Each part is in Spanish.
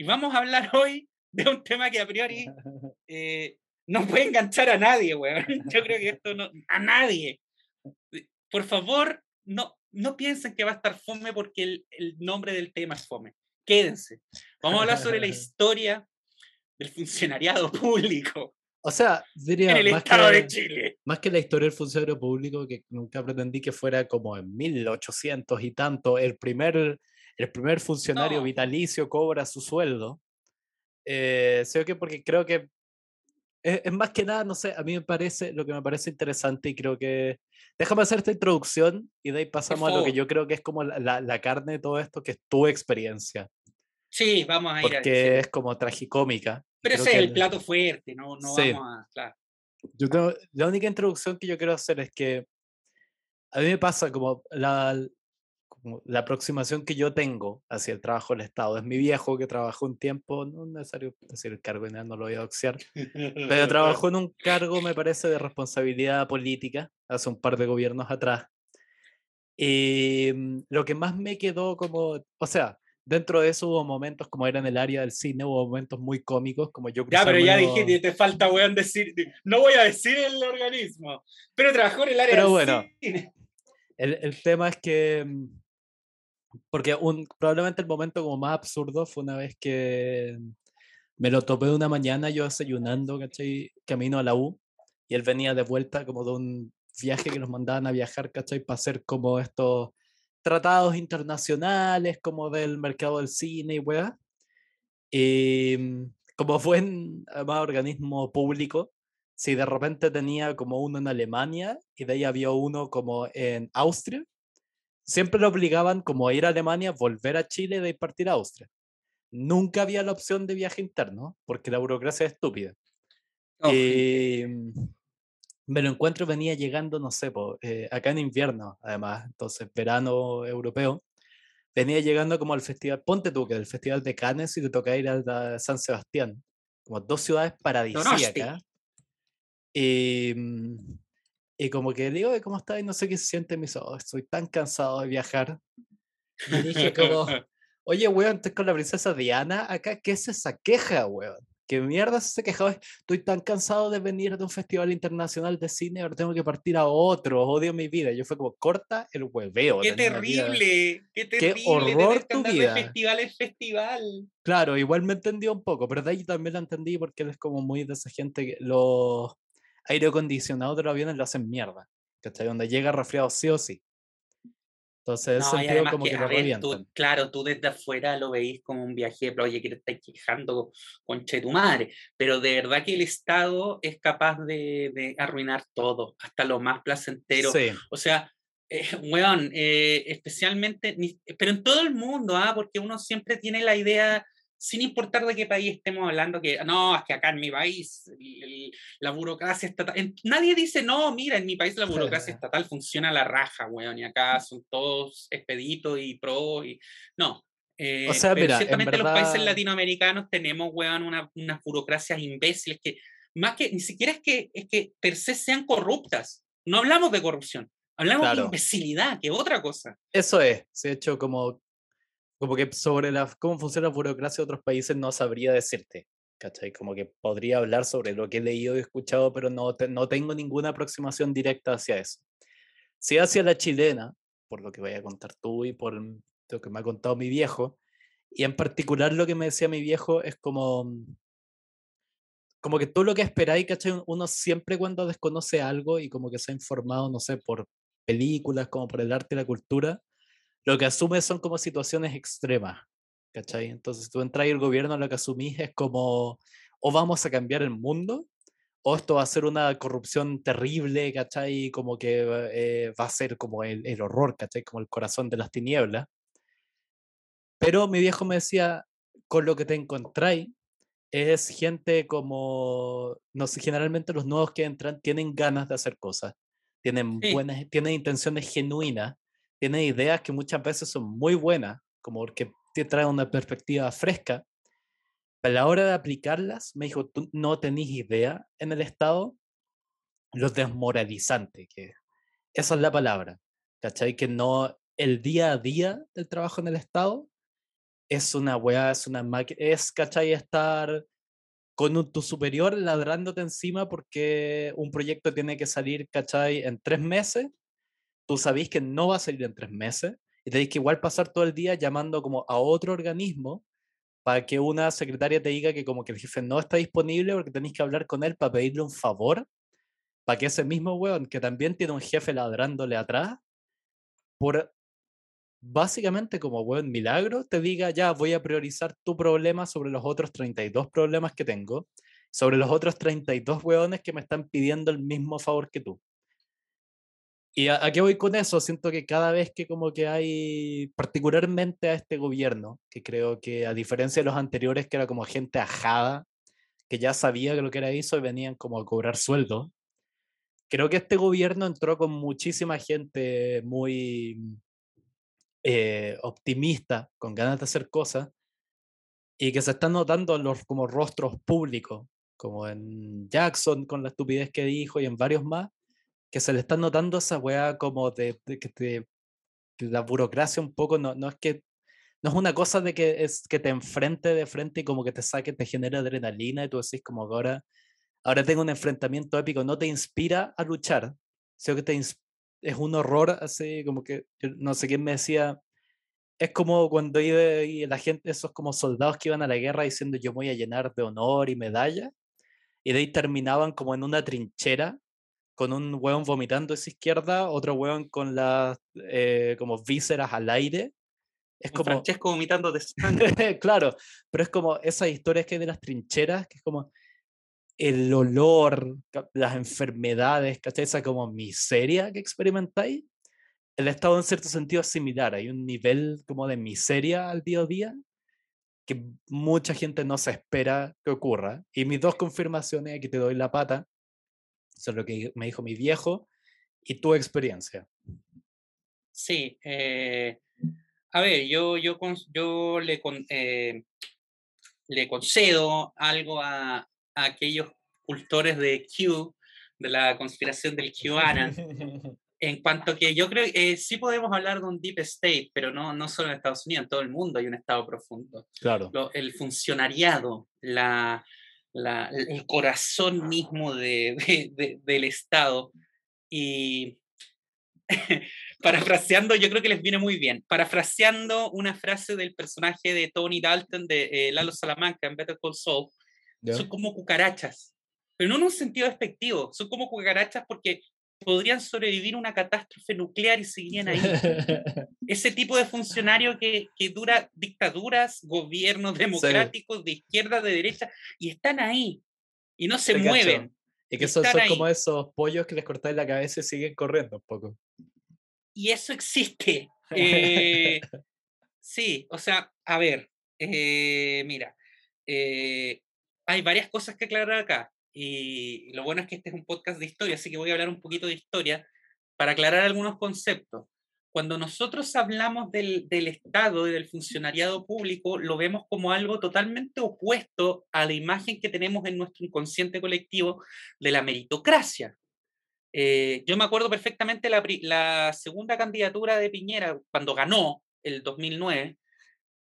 Y vamos a hablar hoy de un tema que a priori eh, no puede enganchar a nadie, weón. Yo creo que esto no, a nadie. Por favor, no, no piensen que va a estar fome porque el, el nombre del tema es fome. Quédense. Vamos a hablar sobre la historia del funcionariado público. O sea, diría en el más Estado que, de Chile. más que la historia del funcionario público, que nunca pretendí que fuera como en 1800 y tanto, el primer, el primer funcionario No. vitalicio cobra su sueldo. Eh, sé que porque creo que es, es más que nada, no sé, a mí me parece, lo que me parece interesante y creo que... Déjame hacer esta introducción y de ahí pasamos a lo que yo creo que es como la, la- la carne de todo esto, que es tu experiencia, Sí, vamos a ir a porque es como tragicómica. Pero ese es que el plato fuerte, no, no Sí. vamos a. Claro. Yo tengo- la única introducción que yo quiero hacer es que a mí me pasa como la, como la aproximación que yo tengo hacia el trabajo del Estado. Es mi viejo que trabajó un tiempo, no es necesario decir el cargo, no lo voy a doxear, pero trabajó en un cargo, me parece, de responsabilidad política hace un par de gobiernos atrás. Y mm, lo que más me quedó como, o sea, dentro de eso hubo momentos como era en el área del cine, hubo momentos muy cómicos, como yo Ya, pero ya dije que te falta, weón, decir. No voy a decir el organismo, pero trabajó en el área Pero del bueno. cine. El, el tema es que, mm, porque un, probablemente el momento como más absurdo fue una vez que me lo topé una mañana yo desayunando, ¿cachai? Camino a la U, y él venía de vuelta como de un viaje que nos mandaban a viajar, ¿cachai? Para hacer como estos tratados internacionales, como del mercado del cine y weá. Y mm, como buen además, organismo público, si de repente tenía como uno en Alemania y de ahí había uno como en Austria, siempre lo obligaban como a ir a Alemania, volver a Chile y partir a Austria. Nunca había la opción de viaje interno, porque la burocracia es estúpida. Oh, Y me lo encuentro, venía llegando, no sé, po, eh, acá en invierno, además, entonces verano europeo, venía llegando como al festival, ponte tú que del festival de Cannes y te toca ir de San Sebastián, como dos ciudades paradisíacas. Mm, y como que digo, "Oye, ¿cómo estás? Y no sé qué se siente, me dice, "Oh, estoy tan cansado de viajar. Y dije como, oye, weón, estoy con la princesa Diana acá, ¿qué es esa queja, weón? ¿Qué mierda es esa queja? Estoy tan cansado de venir de un festival internacional de cine, ahora tengo que partir a otro, odio mi vida. Yo fue como, corta el hueveo. Qué terrible, qué terrible horror tener que tu vida. de festival en festival. Claro, igual me entendió un poco, pero de ahí también la entendí porque él es como muy de esa gente que los aire acondicionados de los aviones lo hacen mierda, ¿cachai? Donde llega resfriado sí o sí. Entonces, en ese No, además como que, que a lo ver, tú, claro, tú desde afuera lo veís como un viaje, pero oye, que te estás quejando, conche de tu madre, pero de verdad que el Estado es capaz de, de arruinar todo, hasta lo más placentero. Sí, O sea, eh, weón, eh, especialmente, pero en todo el mundo, ¿ah? Porque uno siempre tiene la idea, sin importar de qué país estemos hablando, que no, es que acá en mi país la burocracia estatal, en- nadie dice, no, mira, en mi país la burocracia estatal funciona a la raja, weón, y acá son todos expeditos y pro, y no. eh, sea, pero mira, en ciertamente los países verdad- latinoamericanos tenemos, weón, una- unas burocracias imbéciles que, más que, ni siquiera es que, es que per se sean corruptas, no hablamos de corrupción, hablamos de Claro. imbecilidad, que es otra cosa. eso es. De hecho, como, como que sobre la, cómo funciona la burocracia de otros países no sabría decirte. ¿Cachai? Como que podría hablar sobre lo que he leído y escuchado, pero no, te- no tengo ninguna aproximación directa hacia eso. Sí hacia la chilena, por lo que voy a contar tú y por lo que me ha contado mi viejo, y en particular lo que me decía mi viejo es como, mm, como que tú lo que esperáis, ¿cachai? Un- Uno siempre cuando desconoce algo y como que se ha informado, no sé, por películas, como por el arte y la cultura, lo que asume son como situaciones extremas, ¿cachai? Entonces tú entras y el gobierno lo que asumís es como, o vamos a cambiar el mundo, o esto va a ser una corrupción terrible, ¿cachai? Como que eh, va a ser como el, el horror, ¿cachai? Como el corazón de las tinieblas. Pero mi viejo me decía, con lo que te encontráis, es gente como, no sé, generalmente los nuevos que entran tienen ganas de hacer cosas, tienen Sí. buenas, tienen intenciones genuinas, tienen ideas que muchas veces son muy buenas, como porque te traen una perspectiva fresca, pero a la hora de aplicarlas, me dijo, tú no tenés idea en el Estado lo desmoralizante que es. Esa es la palabra, ¿cachai? Que no, el día a día del trabajo en el Estado es una weá, es una máquina, es, ¿cachai? Estar con tu superior ladrándote encima porque un proyecto tiene que salir, ¿cachai? En tres meses, tú sabés que no va a salir en tres meses y tenéis que igual pasar todo el día llamando como a otro organismo para que una secretaria te diga que como que el jefe no está disponible porque tenéis que hablar con él para pedirle un favor, para que ese mismo weón que también tiene un jefe ladrándole atrás, por básicamente como buen milagro, te diga, ya voy a priorizar tu problema sobre los otros 32 problemas que tengo, sobre los otros 32 hueones que me están pidiendo el mismo favor que tú. ¿Y a, qué voy con eso? Siento que cada vez que como que hay, particularmente a este gobierno, que creo que a diferencia de los anteriores, que era como gente ajada, que ya sabía que lo que era eso y venían como a cobrar sueldo, creo que este gobierno entró con muchísima gente muy eh, optimista, con ganas de hacer cosas, y que se están notando los como rostros públicos, como en Jackson con la estupidez que dijo y en varios más, que se le están notando esa weá como de, que te, la burocracia un poco, no, no es que no es una cosa de que es que te enfrente de frente y como que te saque, te genera adrenalina y tú decís como ahora, ahora tengo un enfrentamiento épico, no te inspira a luchar, sino que te, es un horror así, como que, no sé quién me decía, es como cuando iba y la gente, esos como soldados que iban a la guerra diciendo yo voy a llenar de honor y medalla, y de ahí terminaban como en una trinchera, con un hueón vomitando a esa izquierda, otro hueón con las eh, como vísceras al aire. Es como... Francesco vomitando de sangre. claro, pero es como esas historias que hay de las trincheras, que es como, el olor, las enfermedades, ¿cachai? Esa como miseria que experimentáis, el estado en cierto sentido es similar. Hay un nivel como de miseria al día a día que mucha gente no se espera que ocurra. Y mis dos confirmaciones, aquí te doy la pata, son lo que me dijo mi viejo y tu experiencia. Sí, eh, a ver, yo, yo, yo le, eh, le concedo algo a, aquellos cultores de Q, de la conspiración del QAnon, en cuanto que yo creo que eh, sí podemos hablar de un deep state, pero no, no solo en Estados Unidos, en todo el mundo hay un estado profundo. Claro. el funcionariado, la, la, el corazón mismo de, de, del Estado. Y parafraseando, yo creo que les viene muy bien, parafraseando una frase del personaje de Tony Dalton de eh, Lalo Salamanca en Better Call Saul, son como cucarachas, pero no en un sentido despectivo, son como cucarachas porque podrían sobrevivir una catástrofe nuclear y seguirían ahí. Ese tipo de funcionario que, que dura dictaduras, gobiernos democráticos de izquierda, de derecha, y están ahí, y no se mueven. Y que son, como esos pollos que les cortáis la cabeza y siguen corriendo un poco. Y eso existe. Eh, sí, o sea, a ver, eh, mira, eh, hay varias cosas que aclarar acá. Y lo bueno es que este es un podcast de historia, así que voy a hablar un poquito de historia para aclarar algunos conceptos. Cuando nosotros hablamos del, del Estado y del funcionariado público, lo vemos como algo totalmente opuesto a la imagen que tenemos en nuestro inconsciente colectivo de la meritocracia. Eh, yo me acuerdo perfectamente la, la segunda candidatura de Piñera, cuando ganó el 2009,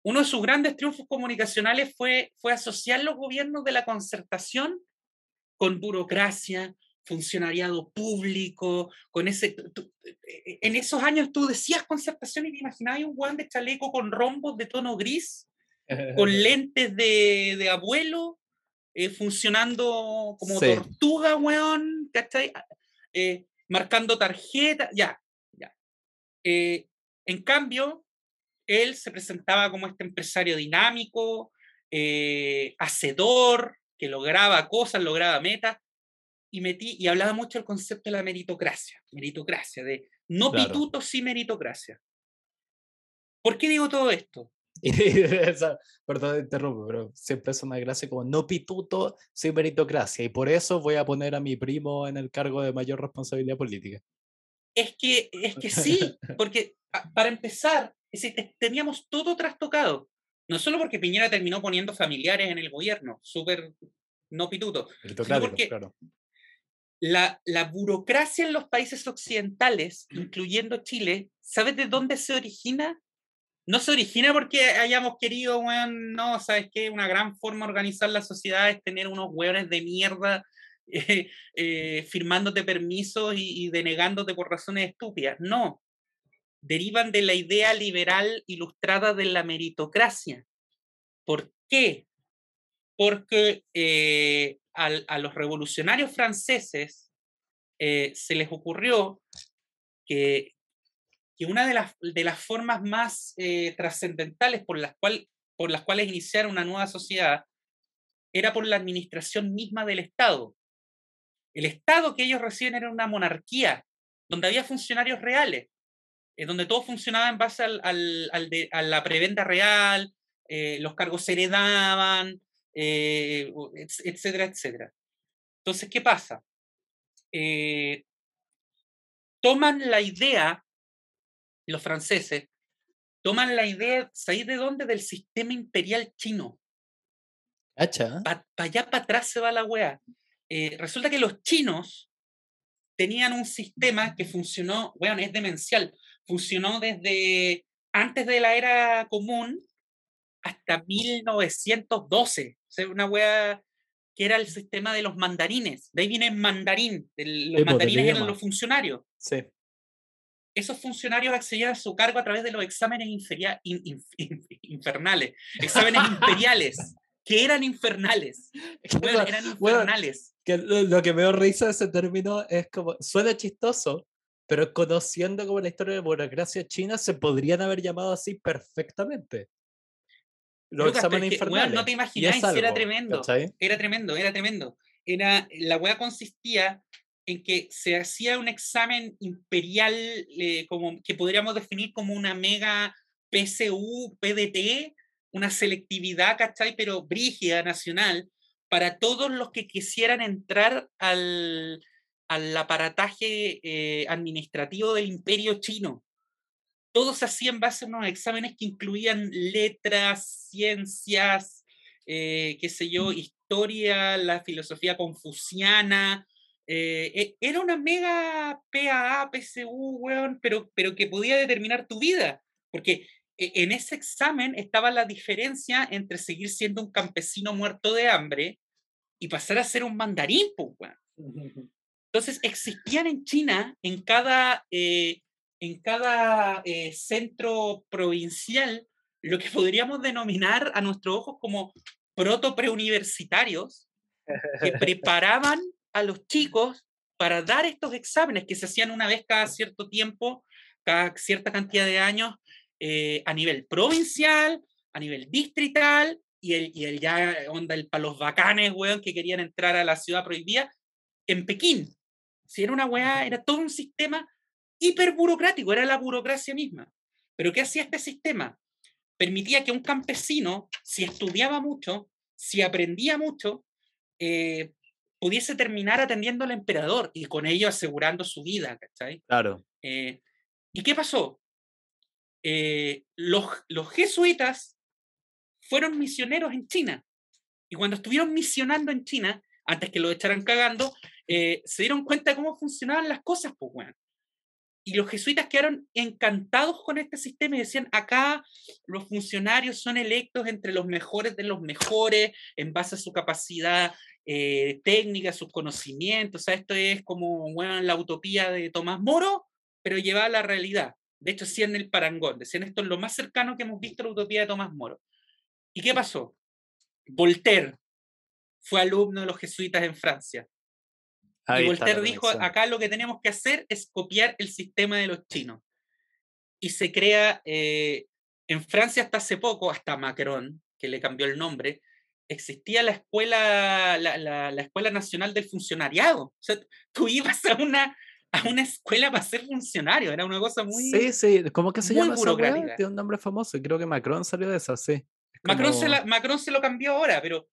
uno de sus grandes triunfos comunicacionales fue, fue asociar los gobiernos de la concertación con burocracia, funcionariado público, con ese... E, en esos años tú decías concertación y te imaginabas un guan de chaleco con rombos de tono gris, con lentes de, de abuelo, eh, funcionando como tortuga, weón, ¿cachai? Eh, marcando tarjeta, ya, ya. Eh, en cambio, él se presentaba como este empresario dinámico, eh, hacedor, que lograba cosas, lograba metas, y, metí, y hablaba mucho del concepto de la meritocracia, meritocracia, de no pituto, sí meritocracia. ¿Por qué digo todo esto? perdón, interrumpo, pero siempre es una gracia como no pituto, sí meritocracia, y por eso voy a poner a mi primo en el cargo de mayor responsabilidad política. Es que, es que sí, porque para empezar, teníamos todo trastocado. No solo porque Piñera terminó poniendo familiares en el gobierno, súper no pituto, sino porque la, la burocracia en los países occidentales, incluyendo Chile, ¿sabes de dónde se origina? no se origina porque hayamos querido, weón, no, ¿sabes qué? Una gran forma de organizar la sociedad es tener unos weones de mierda eh, eh, firmándote permisos y, y, denegándote por razones estúpidas. No. Derivan de la idea liberal ilustrada de la meritocracia. ¿Por qué? Porque eh, a los revolucionarios franceses se les ocurrió que, una de las, formas más eh, trascendentales por las, por las cuales iniciar una nueva sociedad era por la administración misma del Estado. El Estado que ellos reciben era una monarquía, donde había funcionarios reales, eh, donde todo funcionaba en base al, al, al de, a la prebenda real, eh, los cargos se heredaban, eh, etcétera, etcétera. Entonces, ¿qué pasa? Eh, toman la idea los franceses toman la idea, ¿sabéis de dónde? Del sistema imperial chino. Para pa allá para atrás se va la wea. Eh, resulta que los chinos tenían un sistema que funcionó, bueno, es demencial, funcionó desde antes de la era común hasta 1912. O sea, una wea que era el sistema de los mandarines. De ahí viene el mandarín. El, los sí, mandarines eran los funcionarios. Sí esos funcionarios accedían a su cargo a través de los exámenes inferia, in, in, in, infernales, exámenes imperiales, que eran infernales. Bueno, eran infernales. Bueno, que lo, lo, que me da risa ese término es como, suena chistoso, pero conociendo como la historia de burocracia china, se podrían haber llamado así perfectamente. Los Lucas, exámenes infernales. Bueno, no te imagináis, era tremendo. ¿cachai? Era tremendo, era tremendo. Era, la wea consistía en que se hacía un examen imperial eh, como, que podríamos definir como una mega PSU, PDT, una selectividad, ¿cachai? Pero brígida, nacional, para todos los que quisieran entrar al, al aparataje eh, administrativo del imperio chino. Todos hacían base a unos exámenes que incluían letras, ciencias, eh, qué sé yo, historia, la filosofía confuciana, eh, e, era una mega PAA, PSU, weón, pero, pero que podía determinar tu vida, porque e, en ese examen estaba la diferencia entre seguir siendo un campesino muerto de hambre y pasar a ser un mandarín, pues, weón. Entonces existían en China, en cada, eh, en cada eh, centro provincial, lo que podríamos denominar a nuestros ojos como proto preuniversitarios, que preparaban a los chicos para dar estos exámenes que se hacían una vez cada cierto tiempo, cada cierta cantidad de años, eh, a nivel provincial, a nivel distrital, y el, y el ya onda el para los bacanes, weón, que querían entrar a la ciudad prohibida, en Pekín. Si era una weá, era todo un sistema hiper burocrático, era la burocracia misma. Pero ¿qué hacía este sistema? Permitía que un campesino, si estudiaba mucho, si aprendía mucho, eh, pudiese terminar atendiendo al emperador y con ello asegurando su vida, ¿cachai? Claro. Eh, ¿Y qué pasó? Eh, los, los jesuitas fueron misioneros en China. Y cuando estuvieron misionando en China, antes que lo echaran cagando, eh, se dieron cuenta de cómo funcionaban las cosas, pues, bueno. Y los jesuitas quedaron encantados con este sistema y decían, acá los funcionarios son electos entre los mejores de los mejores en base a su capacidad eh, técnica, sus conocimientos. O sea, esto es como la utopía de Tomás Moro, pero llevada a la realidad. De hecho, decían el parangón, decían esto es lo más cercano que hemos visto a la utopía de Tomás Moro. ¿Y qué pasó? Voltaire fue alumno de los jesuitas en Francia. Ahí y Voltaire dijo, acá lo que tenemos que hacer es copiar el sistema de los chinos. Y se crea, eh, en Francia hasta hace poco, hasta Macron, que le cambió el nombre, existía la escuela, la, la, la, escuela nacional del funcionariado. O sea, tú ibas a una, a una escuela para ser funcionario, era una cosa muy. Sí, sí, ¿cómo que se llama burocrática? Tiene un nombre famoso creo que Macron salió de esa, sí. Como... Macron, se la, Macron se lo cambió ahora, pero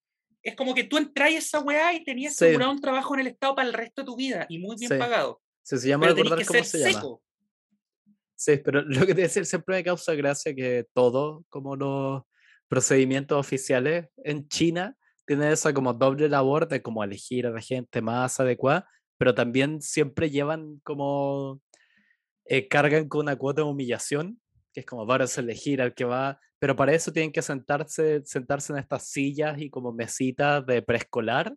es como que tú entras a esa weá y tenías sí. asegurado un trabajo en el Estado para el resto de tu vida y muy bien sí. pagado. Sí, se llama pero recordar que cómo se seco. llama. Sí, pero lo que te decir siempre me causa gracia que todo, como los procedimientos oficiales en China, tiene esa como doble labor de como elegir a la gente más adecuada, pero también siempre llevan como, eh, cargan con una cuota de humillación que es como vas a elegir al que va, pero para eso tienen que sentarse, sentarse en estas sillas y como mesitas de preescolar,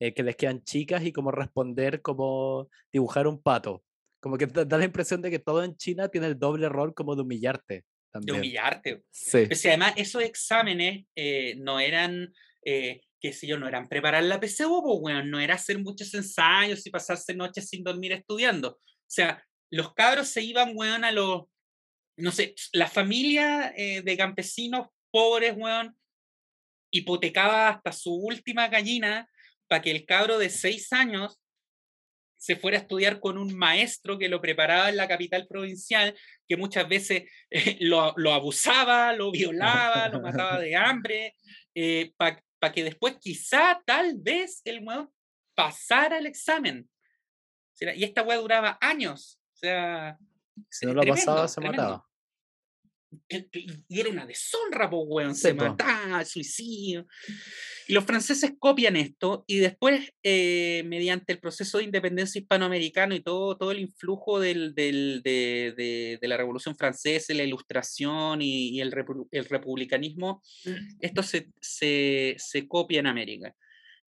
eh, que les quedan chicas y como responder como dibujar un pato. Como que da la impresión de que todo en China tiene el doble rol como de humillarte. De humillarte. Sí. Pero si además esos exámenes eh, no eran, eh, qué sé yo, no eran preparar la PCU, pues, bueno, no era hacer muchos ensayos y pasarse noches sin dormir estudiando. O sea, los cabros se iban, weón, a los, no sé, la familia eh, de campesinos pobres, weón, hipotecaba hasta su última gallina para que el cabro de seis años se fuera a estudiar con un maestro que lo preparaba en la capital provincial, que muchas veces eh, lo, lo, abusaba, lo violaba, lo mataba de hambre, eh, para que después quizá, tal vez, el weón pasara el examen. Y esta weá duraba años. O sea. Si no lo pasaba, se mataba. Y era una deshonra, pues, weón. se mataba, suicidio. Y los franceses copian esto y después, eh, mediante el proceso de independencia hispanoamericano y todo, todo el influjo del, del, de, de, de, la Revolución Francesa, la Ilustración y, y el, el, republicanismo, mm. esto se, se, se, copia en América,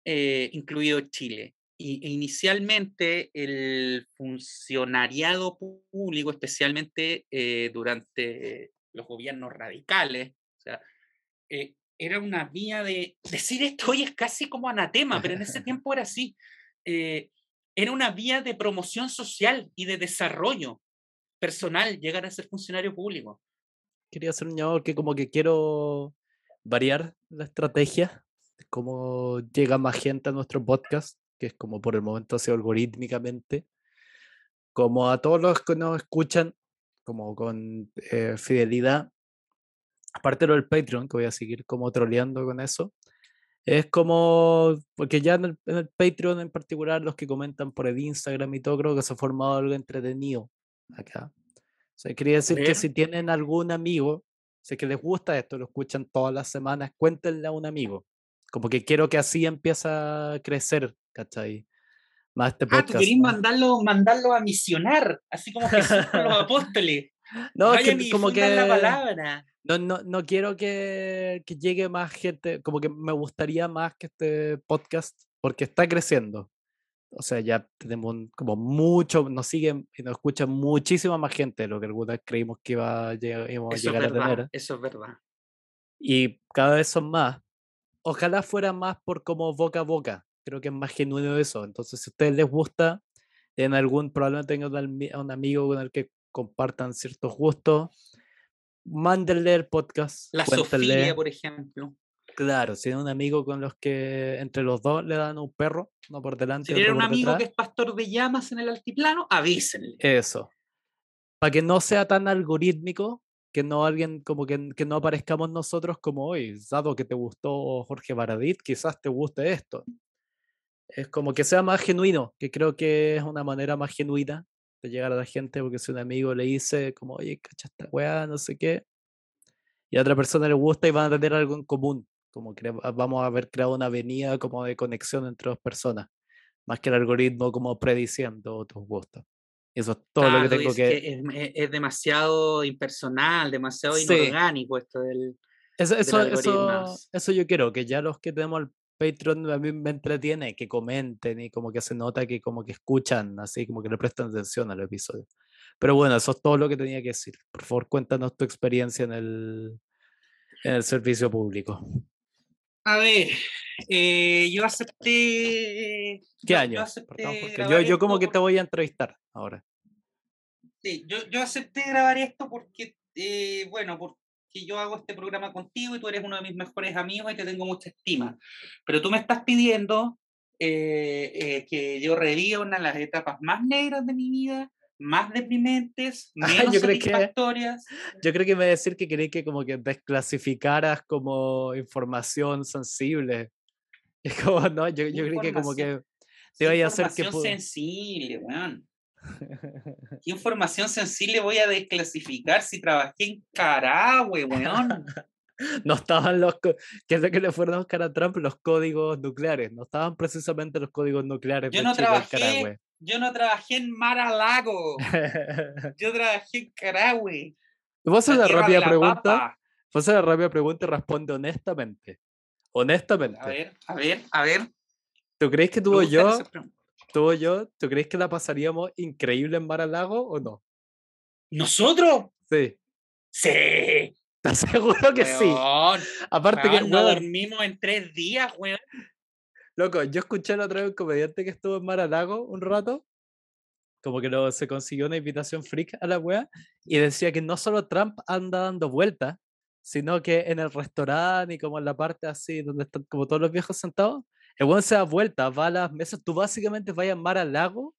eh, incluido Chile. Y, e inicialmente el funcionariado público, especialmente eh, durante los gobiernos radicales, o sea, eh, era una vía de decir esto hoy es casi como anatema, pero en ese tiempo era así. Eh, era una vía de promoción social y de desarrollo personal llegar a ser funcionario público. Quería hacer un llamado que como que quiero variar la estrategia, cómo llega más gente a nuestro podcast que es como por el momento hace algorítmicamente, como a todos los que nos escuchan, como con eh, fidelidad, aparte de lo del Patreon, que voy a seguir como troleando con eso, es como, porque ya en el, Patreon en particular, los que comentan por el Instagram y todo, creo que se ha formado algo entretenido acá. O sea, quería decir que si tienen algún amigo, sé que les gusta esto, lo escuchan todas las semanas, cuéntenle a un amigo. Como que quiero que así empieza a crecer ¿cachai? Más este podcast. Ah, tú querés mandarlo, mandarlo a misionar, así como Jesús con los apóstoles. No, que, como que la palabra. No, no, no quiero que, que, llegue más gente, como que me gustaría más que este podcast, porque está creciendo. O sea, ya tenemos como mucho, nos siguen y nos escuchan muchísima más gente de lo que alguna vez creímos que iba a, llegar, a llegar a tener. Eso es verdad. Y cada vez son más. Ojalá fuera más por como boca a boca, creo que es más genuino eso. Entonces, si a ustedes les gusta, en algún problema tengan un amigo con el que compartan ciertos gustos, mándenle el podcast. La Sofía, por ejemplo. Claro, si tienen un amigo con los que entre los dos le dan un perro, no por delante. Si tienen un amigo que es pastor de llamas en el altiplano, avísenle. Eso. Para que no sea tan algorítmico, que no alguien como que, que no aparezcamos nosotros como hoy, dado que te gustó Jorge Baradit, quizás te guste esto. Es como que sea más genuino, que creo que es una manera más genuina de llegar a la gente, porque si un amigo le dice como, oye, cacha esta weá, no sé qué, y a otra persona le gusta y van a tener algo en común, como que vamos a haber creado una avenida como de conexión entre dos personas, más que el algoritmo como prediciendo tus gustos. Eso es todo lo que tengo que... es, demasiado impersonal, demasiado inorgánico esto del... Eso, eso, eso, eso, yo quiero, que ya los que tenemos Patreon a mí me entretiene que comenten y como que se nota que como que escuchan, así como que le prestan atención al episodio. Pero bueno, eso es todo lo que tenía que decir. Por favor, cuéntanos tu experiencia en el, en el servicio público. A ver, eh, yo acepté. ¿Qué año? Yo, yo, como que te voy a entrevistar ahora. Sí, yo, yo acepté grabar esto porque, eh, bueno, por, que yo hago este programa contigo y tú eres uno de mis mejores amigos y te tengo mucha estima. Pero tú me estás pidiendo eh, eh, que yo reviva una de las etapas más negras de mi vida, más deprimentes, menos yo satisfactorias. Que, yo creo que me a decir que quería que como que desclasificaras como información sensible. Es como, no, yo, yo creo que como que te voy a hacer que... Información sensible, weón. ¿Qué información sensible voy a desclasificar si trabajé en Carahue, weón? no estaban los, ¿qué es que le fueron a buscar a Trump? Los códigos nucleares, no estaban precisamente los códigos nucleares. Yo no trabajé, yo no trabajé en Mar-a-Lago, yo trabajé en Carahue. Voy a hacer La rápida la pregunta. papa. Voy a hacer una rápida pregunta y responde honestamente. Honestamente. A ver, a ver, a ver. ¿Tú crees que me tú o gustan yo. Tú o yo, tú crees que la pasaríamos increíble en Mar a Lago o no? ¿Nosotros? Sí. Sí. ¿Estás seguro que sí? Weón, Aparte que, no weón, dormimos en tres días, weón. loco, yo escuché la otra vez un comediante que estuvo en Mar a Lago un rato, como que lo, se consiguió una invitación freak a la wea, y decía que no solo Trump anda dando vueltas, sino que en el restaurante y como en la parte así donde están como todos los viejos sentados, el weón se da vueltas, va a las mesas, tú básicamente vas a Mar a Lago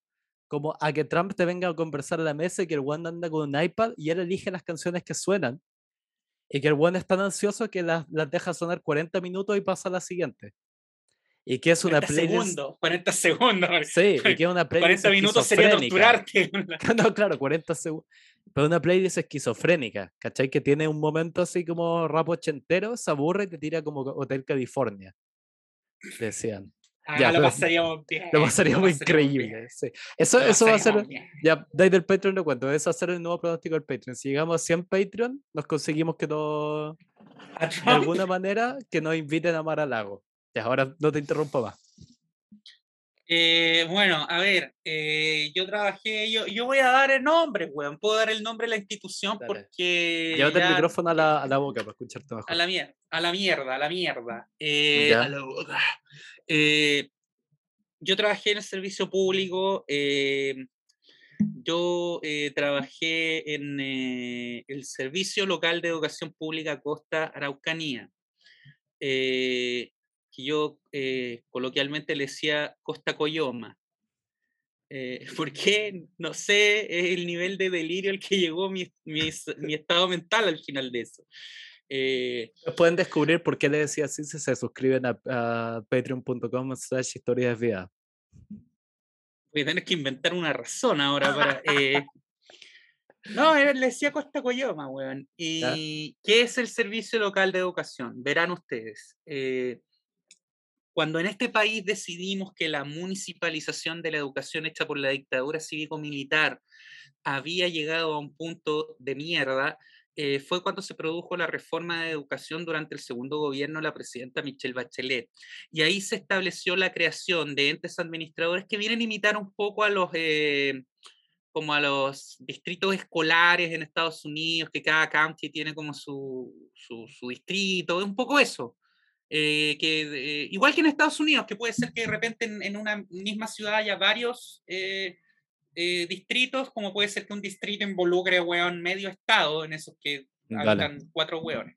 como a que Trump te venga a conversar a la mesa y que el weón anda con un iPad y él elige las canciones que suenan. Y que el weón es tan ansioso que las, las deja sonar 40 minutos y pasa a la siguiente. Y que es una 40 playlist. segundos, 40 segundos. Sí, y que es una playlist 40 minutos sería torturarte. No, claro, 40 segundos. Pero una playlist esquizofrénica, ¿cachai? Que tiene un momento así como rap ochentero, se aburre y te tira como Hotel California. Decían. Ah, Ya, lo pasaríamos bien. Lo pasaríamos bien. increíble. sí. Eso, Lo eso va a ser. bien. Ya, de ahí del Patreon lo cuento. Eso va a ser el nuevo pronóstico del Patreon. Si llegamos a 100 Patreon, nos conseguimos que no, A de alguna manera, que nos inviten a Mar a Lago. Ya, ahora no te interrumpo más. Eh, bueno, a ver, eh, yo trabajé, yo, yo voy a dar el nombre, weón. Puedo dar el nombre de la institución Dale. porque. Llévate el micrófono a la, a la boca para escucharte mejor. A la mierda, a la mierda, a la mierda. Eh, a la boca. Eh, yo trabajé en el servicio público. yo trabajé en el Servicio Local de Educación Pública Costa Araucanía, eh, que yo eh, coloquialmente le decía Costa Coyoma. Eh, ¿Por qué? No sé, es el nivel de delirio al que llegó mi, mi mi estado mental al final de eso. Eh, Pueden descubrir por qué le decía así si se suscriben a, a patreon.com slash historias de vida. voy a tener que inventar una razón ahora para. eh, No, le decía Costa Coyoma, weón. ¿Y qué es el Servicio Local de Educación? Verán ustedes. eh, cuando en este país decidimos que la municipalización de la educación hecha por la dictadura cívico-militar había llegado a un punto de mierda, eh, fue cuando se produjo la reforma de educación durante el segundo gobierno de la presidenta Michelle Bachelet. Y ahí se estableció la creación de entes administradores que vienen a imitar un poco a los, eh, como a los distritos escolares en Estados Unidos, que cada county tiene como su, su, su distrito, un poco eso. Eh, que, eh, igual que en Estados Unidos, que puede ser que de repente en, en una misma ciudad haya varios eh, eh, distritos, como puede ser que un distrito involucre, weón, medio estado, en esos que habitan cuatro hueones.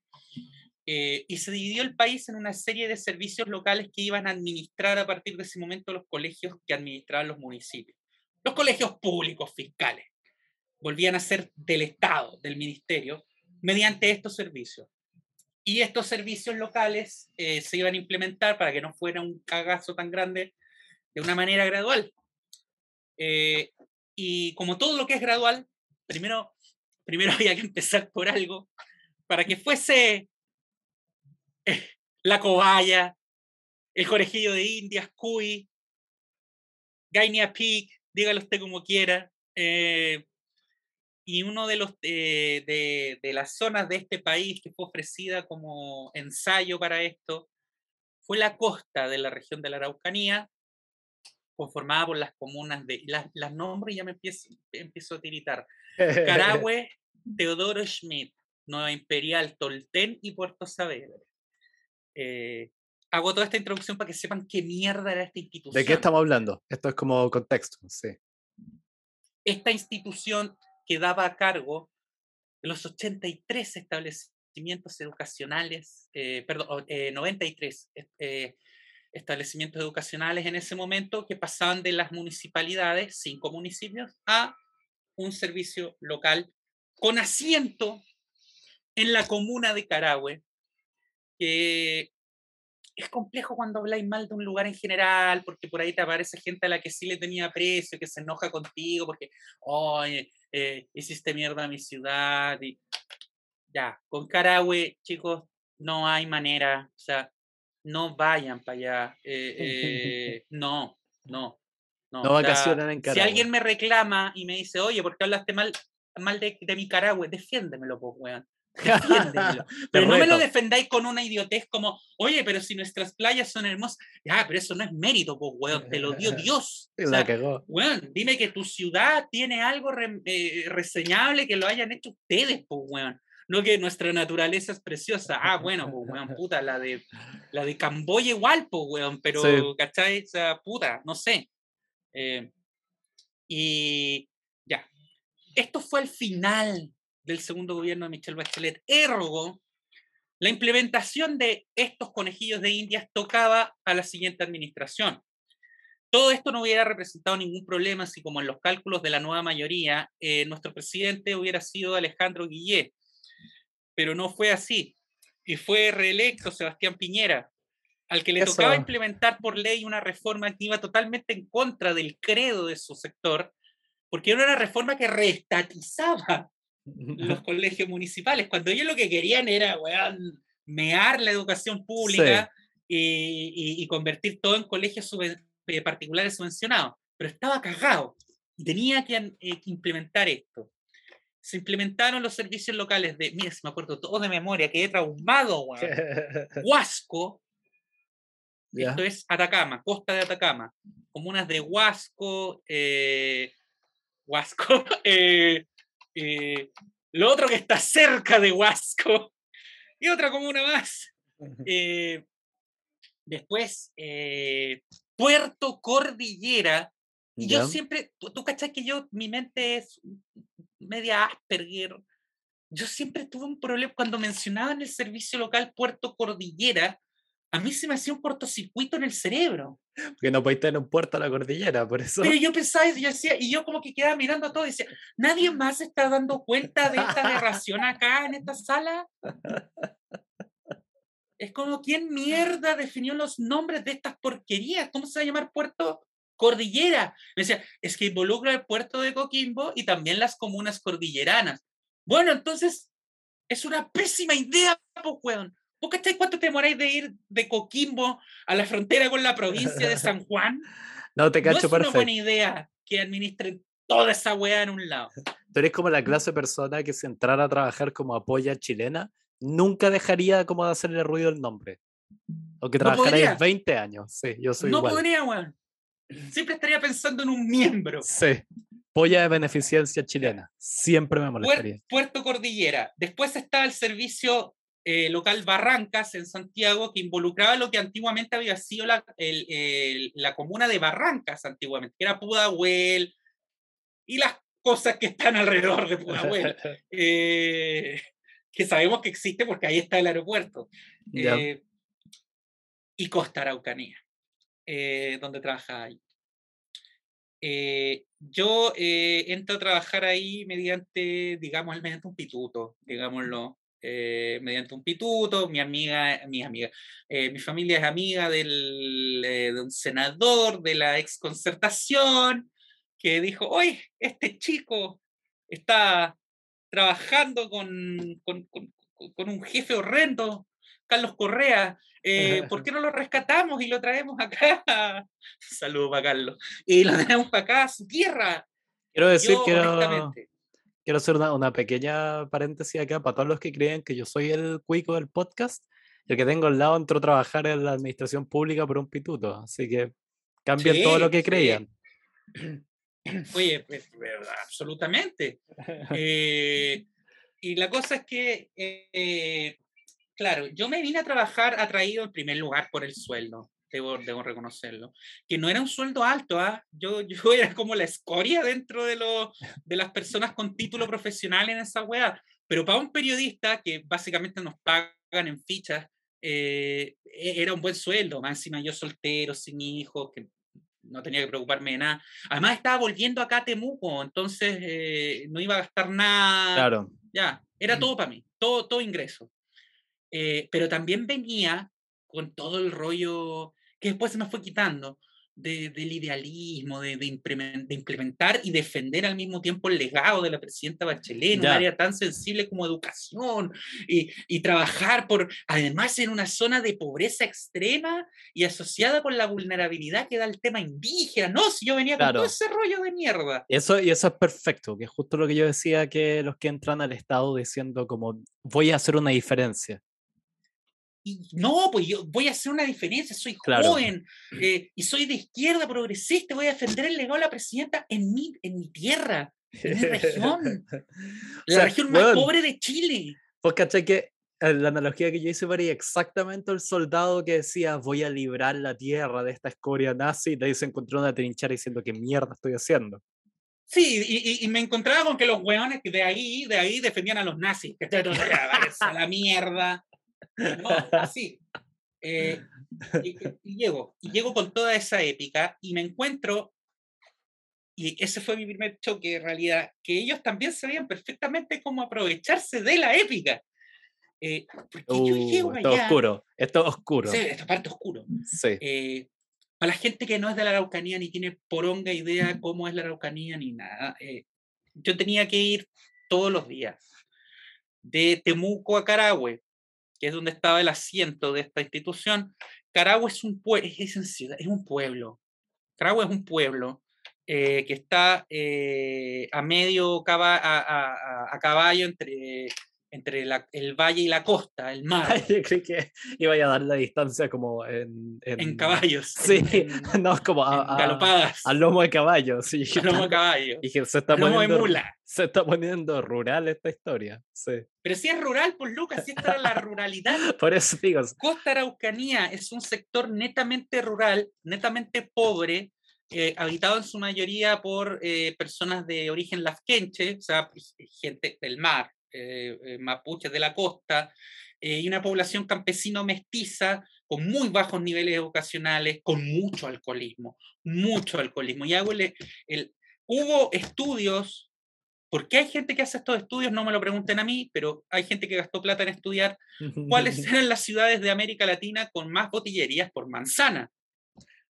Eh, y se dividió el país en una serie de servicios locales que iban a administrar a partir de ese momento los colegios que administraban los municipios. Los colegios públicos fiscales volvían a ser del Estado, del Ministerio, mediante estos servicios. Y estos servicios locales eh, se iban a implementar para que no fuera un cagazo tan grande de una manera gradual. Eh, y como todo lo que es gradual, primero, primero había que empezar por algo para que fuese eh, la cobaya, el conejillo de Indias, Cuy, Gainia Peak, dígalo usted como quiera. Y uno de los eh, de, de las zonas de este país que fue ofrecida como ensayo para esto fue la costa de la región de la Araucanía, conformada por las comunas de las, las nombro y ya me empiezo, empiezo a tiritar. Carahue, Teodoro Schmidt, Nueva Imperial, Tolten y Puerto Saavedra. Eh, hago toda esta introducción para que sepan qué mierda era esta institución. ¿De qué estamos hablando? Esto es como contexto, sí. Esta institución quedaba a cargo de los 83 establecimientos educacionales, eh, perdón, eh, 93 eh, establecimientos educacionales en ese momento que pasaban de las municipalidades, cinco municipios, a un servicio local con asiento en la comuna de Carahue, que es complejo cuando habláis mal de un lugar en general, porque por ahí te aparece gente a la que sí le tenía aprecio, que se enoja contigo, porque, oye, eh, hiciste mierda a mi ciudad. Y... Ya, con Carahue, chicos, no hay manera, o sea, no vayan para allá. eh, eh, no, no. No, No vacacionan en Si Carahue. alguien me reclama y me dice, oye, ¿por qué hablaste mal? mal de, de Nicaragua, defiéndemelo, pues, weón. pero no me lo defendáis con una idiotez como, oye, pero si nuestras playas son hermosas, ya, pero eso no es mérito, pues, weón, te lo dio Dios. O weón, dime que tu ciudad tiene algo eh, reseñable que lo hayan hecho ustedes, pues, weón. No que nuestra naturaleza es preciosa. Ah, bueno, pues, weón, puta, la de, la de Camboya igual, pues, weón, pero, ¿cachai? O sea, puta, no sé. Eh, y ya. Esto fue el final del segundo gobierno de Michelle Bachelet. Ergo, la implementación de estos conejillos de indias tocaba a la siguiente administración. Todo esto no hubiera representado ningún problema si, como en los cálculos de la nueva mayoría, eh, nuestro presidente hubiera sido Alejandro Guillet. Pero no fue así. Y fue reelecto Sebastián Piñera, al que le tocaba implementar por ley una reforma que iba totalmente en contra del credo de su sector, porque era una reforma que reestatizaba los colegios municipales, cuando ellos lo que querían era, weón, mear la educación pública y, convertir todo en colegios eh, particulares subvencionados. Pero estaba cagado y tenía que, eh, implementar esto. Se implementaron los servicios locales de, mira, si me acuerdo todo de memoria, quedé traumado, weón. Huasco, esto es Atacama, costa de Atacama, comunas de Huasco, eh, Huasco, eh, eh, lo otro que está cerca de Huasco y otra comuna más. Eh, después, eh, Puerto Cordillera. Y yo siempre, tú, tú cachas que yo, mi mente es media Asperger. Yo siempre tuve un problema cuando mencionaban el servicio local Puerto Cordillera a mí se me hacía un cortocircuito en el cerebro. Porque no podéis tener un puerto a la cordillera, por eso. Pero yo pensaba y yo decía, y yo como que quedaba mirando a todo y decía, ¿nadie más está dando cuenta de esta aberración acá en esta sala? Es como, ¿quién mierda definió los nombres de estas porquerías? ¿Cómo se va a llamar puerto cordillera? Me decía, es que involucra el puerto de Coquimbo y también las comunas cordilleranas. Bueno, entonces, es una pésima idea, pues, weón. ¿Vos cuánto te demoráis de ir de Coquimbo a la frontera con la provincia de San Juan? no, te cacho no es una buena idea que administren toda esa weá en un lado. Tú eres como la clase de persona que si entrara a trabajar como apoya chilena, nunca dejaría como de hacerle ruido el nombre. Aunque trabajarais 20 años. Sí, yo soy No podría, weón. Siempre estaría pensando en un miembro. Sí. Polla de beneficencia chilena. Siempre me molestaría. Puerto Cordillera. Después está el servicio eh, local Barrancas en Santiago que involucraba lo que antiguamente había sido la, la comuna de Barrancas antiguamente, que era Pudahuel y las cosas que están alrededor de Pudahuel, eh, que sabemos que existe porque ahí está el aeropuerto. Eh, y Costa Araucanía, donde trabaja ahí. yo entro a trabajar ahí mediante, digamos, mediante un pituto, digámoslo, eh, mediante un pituto, mi amiga, mi amiga, eh, mi familia es amiga del, eh, de un senador de la exconcertación que dijo, oye, este chico está trabajando con, con, con, un jefe horrendo, Carlos Correa, ¿por qué no lo rescatamos y lo traemos acá? Saludos para Carlos. Y lo traemos para acá a su tierra. Quiero decir quiero hacer una, pequeña paréntesis acá para todos los que creen que yo soy el cuico del podcast. El que tengo al lado entró a trabajar en la administración pública por un pituto. Así que cambien todo lo que creían. Oye, pues, absolutamente. Eh, y la cosa es que, eh, claro, yo me vine a trabajar atraído en primer lugar por el sueldo debo, reconocerlo, que no era un sueldo alto, ¿ah? yo, yo era como la escoria dentro de, lo, de las personas con título profesional en esa weá, pero para un periodista que básicamente nos pagan en fichas, eh, e, era un buen sueldo, más encima yo soltero, sin hijos, que no tenía que preocuparme de nada. Además estaba volviendo acá a Temuco, entonces eh, no iba a gastar nada. Claro. Ya, era todo para mí, todo, todo ingreso. Eh, pero también venía con todo el rollo que después se me fue quitando, del idealismo, de, de, implementar y defender al mismo tiempo el legado de la presidenta Bachelet en un área tan sensible como educación y, y, trabajar por, además en una zona de pobreza extrema y asociada con la vulnerabilidad que da el tema indígena. No, si yo venía con todo ese rollo de mierda. Eso, y eso es perfecto, que es justo lo que yo decía, que los que entran al Estado diciendo como voy a hacer una diferencia y no, pues yo voy a hacer una diferencia, soy joven eh, y soy de izquierda progresista, voy a defender el legado de la presidenta en mi, en mi tierra, en mi región, la región más pobre de Chile. Pues caché que eh, la analogía que yo hice para exactamente el soldado que decía voy a librar la tierra de esta escoria nazi y de ahí se encontró una trinchera diciendo qué mierda estoy haciendo. Sí, y, y, me encontraba con que los weones de ahí, de ahí defendían a los nazis. Que a la mierda. No, así. Eh, y, llego, y llego con toda esa épica y me encuentro, y ese fue mi primer choque en realidad, que ellos también sabían perfectamente cómo aprovecharse de la épica. Eh, uh, esto oscuro, esto oscuro. Sí, esta parte oscuro. Sí. Eh, para la gente que no es de la Araucanía ni tiene poronga idea cómo es la Araucanía ni nada, yo tenía que ir todos los días de Temuco a Carahue, que es donde estaba el asiento de esta institución, Carahue es un, es, es un pueblo. Carahue es un pueblo eh, que está eh, a medio a, caballo entre entre el valle y la costa, el mar. Yo creí que iba a dar la distancia como en... En, caballos. Sí, no, como a, galopadas. Al lomo de caballo, sí. Al lomo de caballo. Y se está lomo poniendo, de mula. Se está poniendo rural esta historia, sí. Pero si es rural, pues Lucas, si esta era la ruralidad. Por eso digo. Costa Araucanía es un sector netamente rural, netamente pobre, eh, habitado en su mayoría por eh, personas de origen lafkenche, o sea, pues, gente del mar, eh, eh, mapuches de la costa, eh, y una población campesino mestiza con muy bajos niveles educacionales, con mucho alcoholismo, mucho alcoholismo. Y hago el, hubo estudios, ¿por qué hay gente que hace estos estudios? No me lo pregunten a mí, pero hay gente que gastó plata en estudiar cuáles eran las ciudades de América Latina con más botillerías por manzana.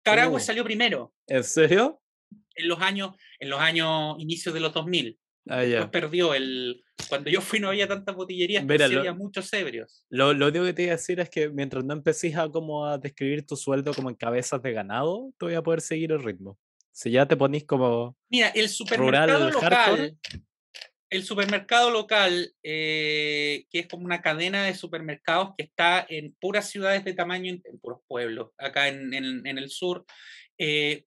Carahue uh. salió primero. ¿En serio? En los años, en los años inicios de los 2000. Ah, perdió el. Cuando yo fui no había tantas botillerías, pero había muchos ebrios. Lo, lo, único que te iba a decir es que mientras no empecés a, como a describir tu sueldo como en cabezas de ganado, te voy a poder seguir el ritmo. Si ya te ponís como. Mira, el supermercado local. El supermercado local, eh, que es como una cadena de supermercados que está en puras ciudades de tamaño, en puros pueblos, acá en, en, en el sur, eh,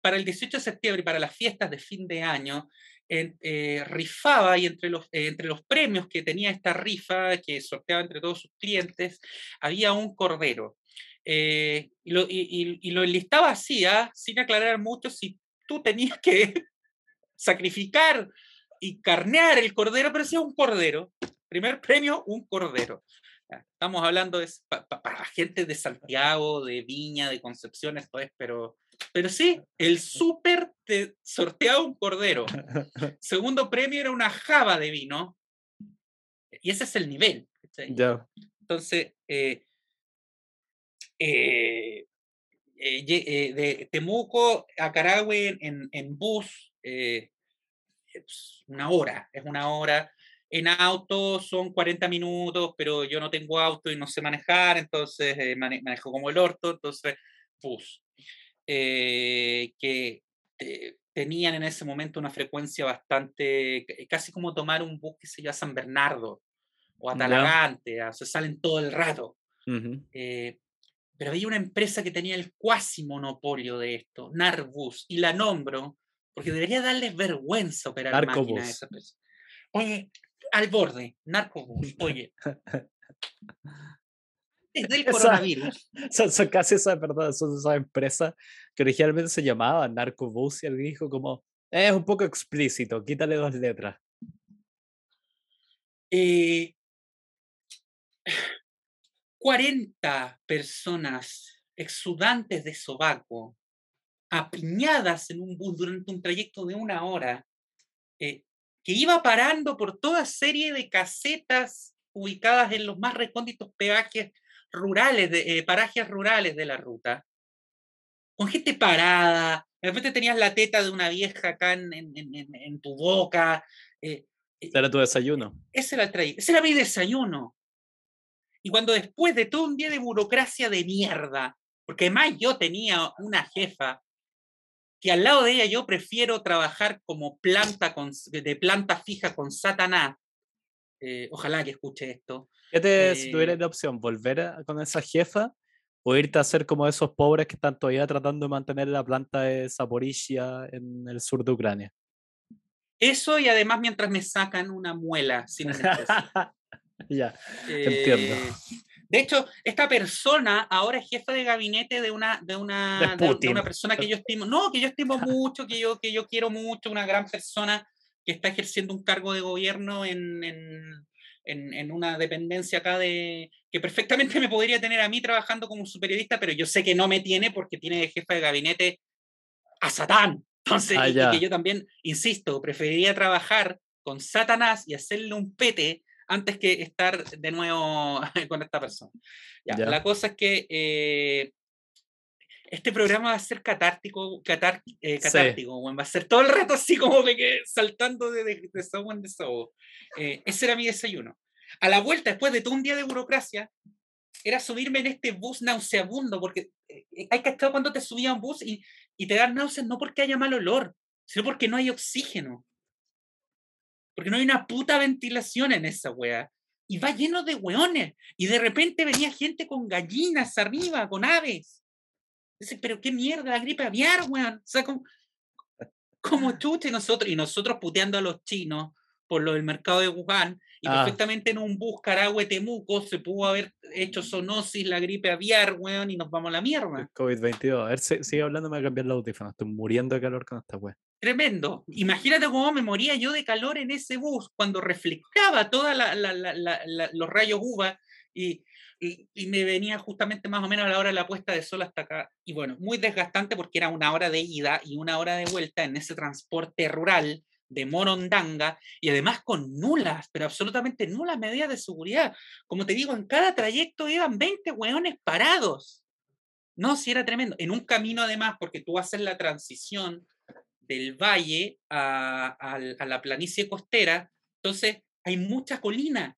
para el 18 de septiembre y para las fiestas de fin de año, eh, rifaba y entre los, eh, entre los premios que tenía esta rifa, que sorteaba entre todos sus clientes, había un cordero. Eh, y, lo, y, lo, enlistaba así, ¿ah? sin aclarar mucho si tú tenías que sacrificar y carnear el cordero, pero sí un cordero. Primer premio, un cordero. Estamos hablando de, para gente de Santiago, de Viña, de Concepción, esto es, pero pero sí, el súper te sorteaba un cordero. Segundo premio era una java de vino. Y ese es el nivel. Entonces, eh, eh, eh, de Temuco a Carahue en, en bus, es una hora, es una hora. En auto son 40 minutos, pero yo no tengo auto y no sé manejar, entonces manejo como el orto, entonces bus. Eh, que tenían en ese momento una frecuencia bastante, casi como tomar un bus que se llama San Bernardo o a Talagante, o sea, salen todo el rato. Eh, pero había una empresa que tenía el cuasi monopolio de esto, Narbus, y la nombro porque debería darles vergüenza operar Narcobus. máquinas de esa empresa. Oye, al borde, Narcobus, oye. del coronavirus. Son, casi esas, perdón, son esas empresas que originalmente se llamaban Narcobus y alguien dijo como, es un poco explícito, quítale dos letras. 40 eh, personas exudantes de sobaco, apiñadas en un bus durante un trayecto de una hora, eh, que iba parando por toda serie de casetas ubicadas en los más recónditos peajes rurales, de, eh, parajes rurales de la ruta, con gente parada, de repente tenías la teta de una vieja acá en, en, en, en tu boca. Eh, ese era tu desayuno. Ese era, el ese era mi desayuno. Y cuando después de todo un día de burocracia de mierda, porque además yo tenía una jefa que al lado de ella yo prefiero trabajar como planta con, de planta fija con Satanás. Eh, ojalá que escuche esto. ¿Qué te, si tuvieras eh la opción, volver con esa jefa o irte a hacer como esos pobres que están todavía tratando de mantener la planta de Zaporizhia en el sur de Ucrania? Eso y además mientras me sacan una muela sin ya, entiendo. Eh, de hecho, esta persona ahora es jefa de gabinete de una, de una, de, una persona que yo estimo, no, que yo estimo mucho, que yo, que yo quiero mucho, una gran persona que está ejerciendo un cargo de gobierno en, en, en, una dependencia acá de que perfectamente me podría tener a mí trabajando como su periodista, pero yo sé que no me tiene porque tiene de jefa de gabinete a Satán. Entonces, ah, y, que yo también, insisto, preferiría trabajar con Satanás y hacerle un pete antes que estar de nuevo con esta persona. Ya, La cosa es que eh, este programa va a ser catártico, eh, catártico, va a ser todo el rato así como que saltando de, de, desahogo en desahogo. Eh, ese era mi desayuno. A la vuelta, después de todo un día de burocracia, era subirme en este bus nauseabundo, porque hay que estar cuando te subía a un bus y, y te dan náuseas no porque haya mal olor, sino porque no hay oxígeno. Porque no hay una puta ventilación en esa wea. Y va lleno de weones. Y de repente venía gente con gallinas arriba, con aves. Dice, pero qué mierda, la gripe aviar, weón. O sea, como, como chuche nosotros, y nosotros puteando a los chinos por lo del mercado de Wuhan, y ah. perfectamente en un bus Carahue Temuco se pudo haber hecho zoonosis, la gripe aviar, weón, y nos vamos a la mierda. COVID-22. A ver, sigue hablando, me voy a cambiar la audífono. Estoy muriendo de calor con esta weón. Tremendo. Imagínate cómo me moría yo de calor en ese bus cuando reflectaba todos los rayos UVA y, y, me venía justamente más o menos a la hora de la puesta de sol hasta acá. Y bueno, muy desgastante porque era una hora de ida y una hora de vuelta en ese transporte rural de Morondanga y además con nulas, pero absolutamente nulas medidas de seguridad. Como te digo, en cada trayecto iban 20 hueones parados. No, si era tremendo. En un camino además, porque tú haces la transición del valle a, la planicie costera, entonces hay mucha colina.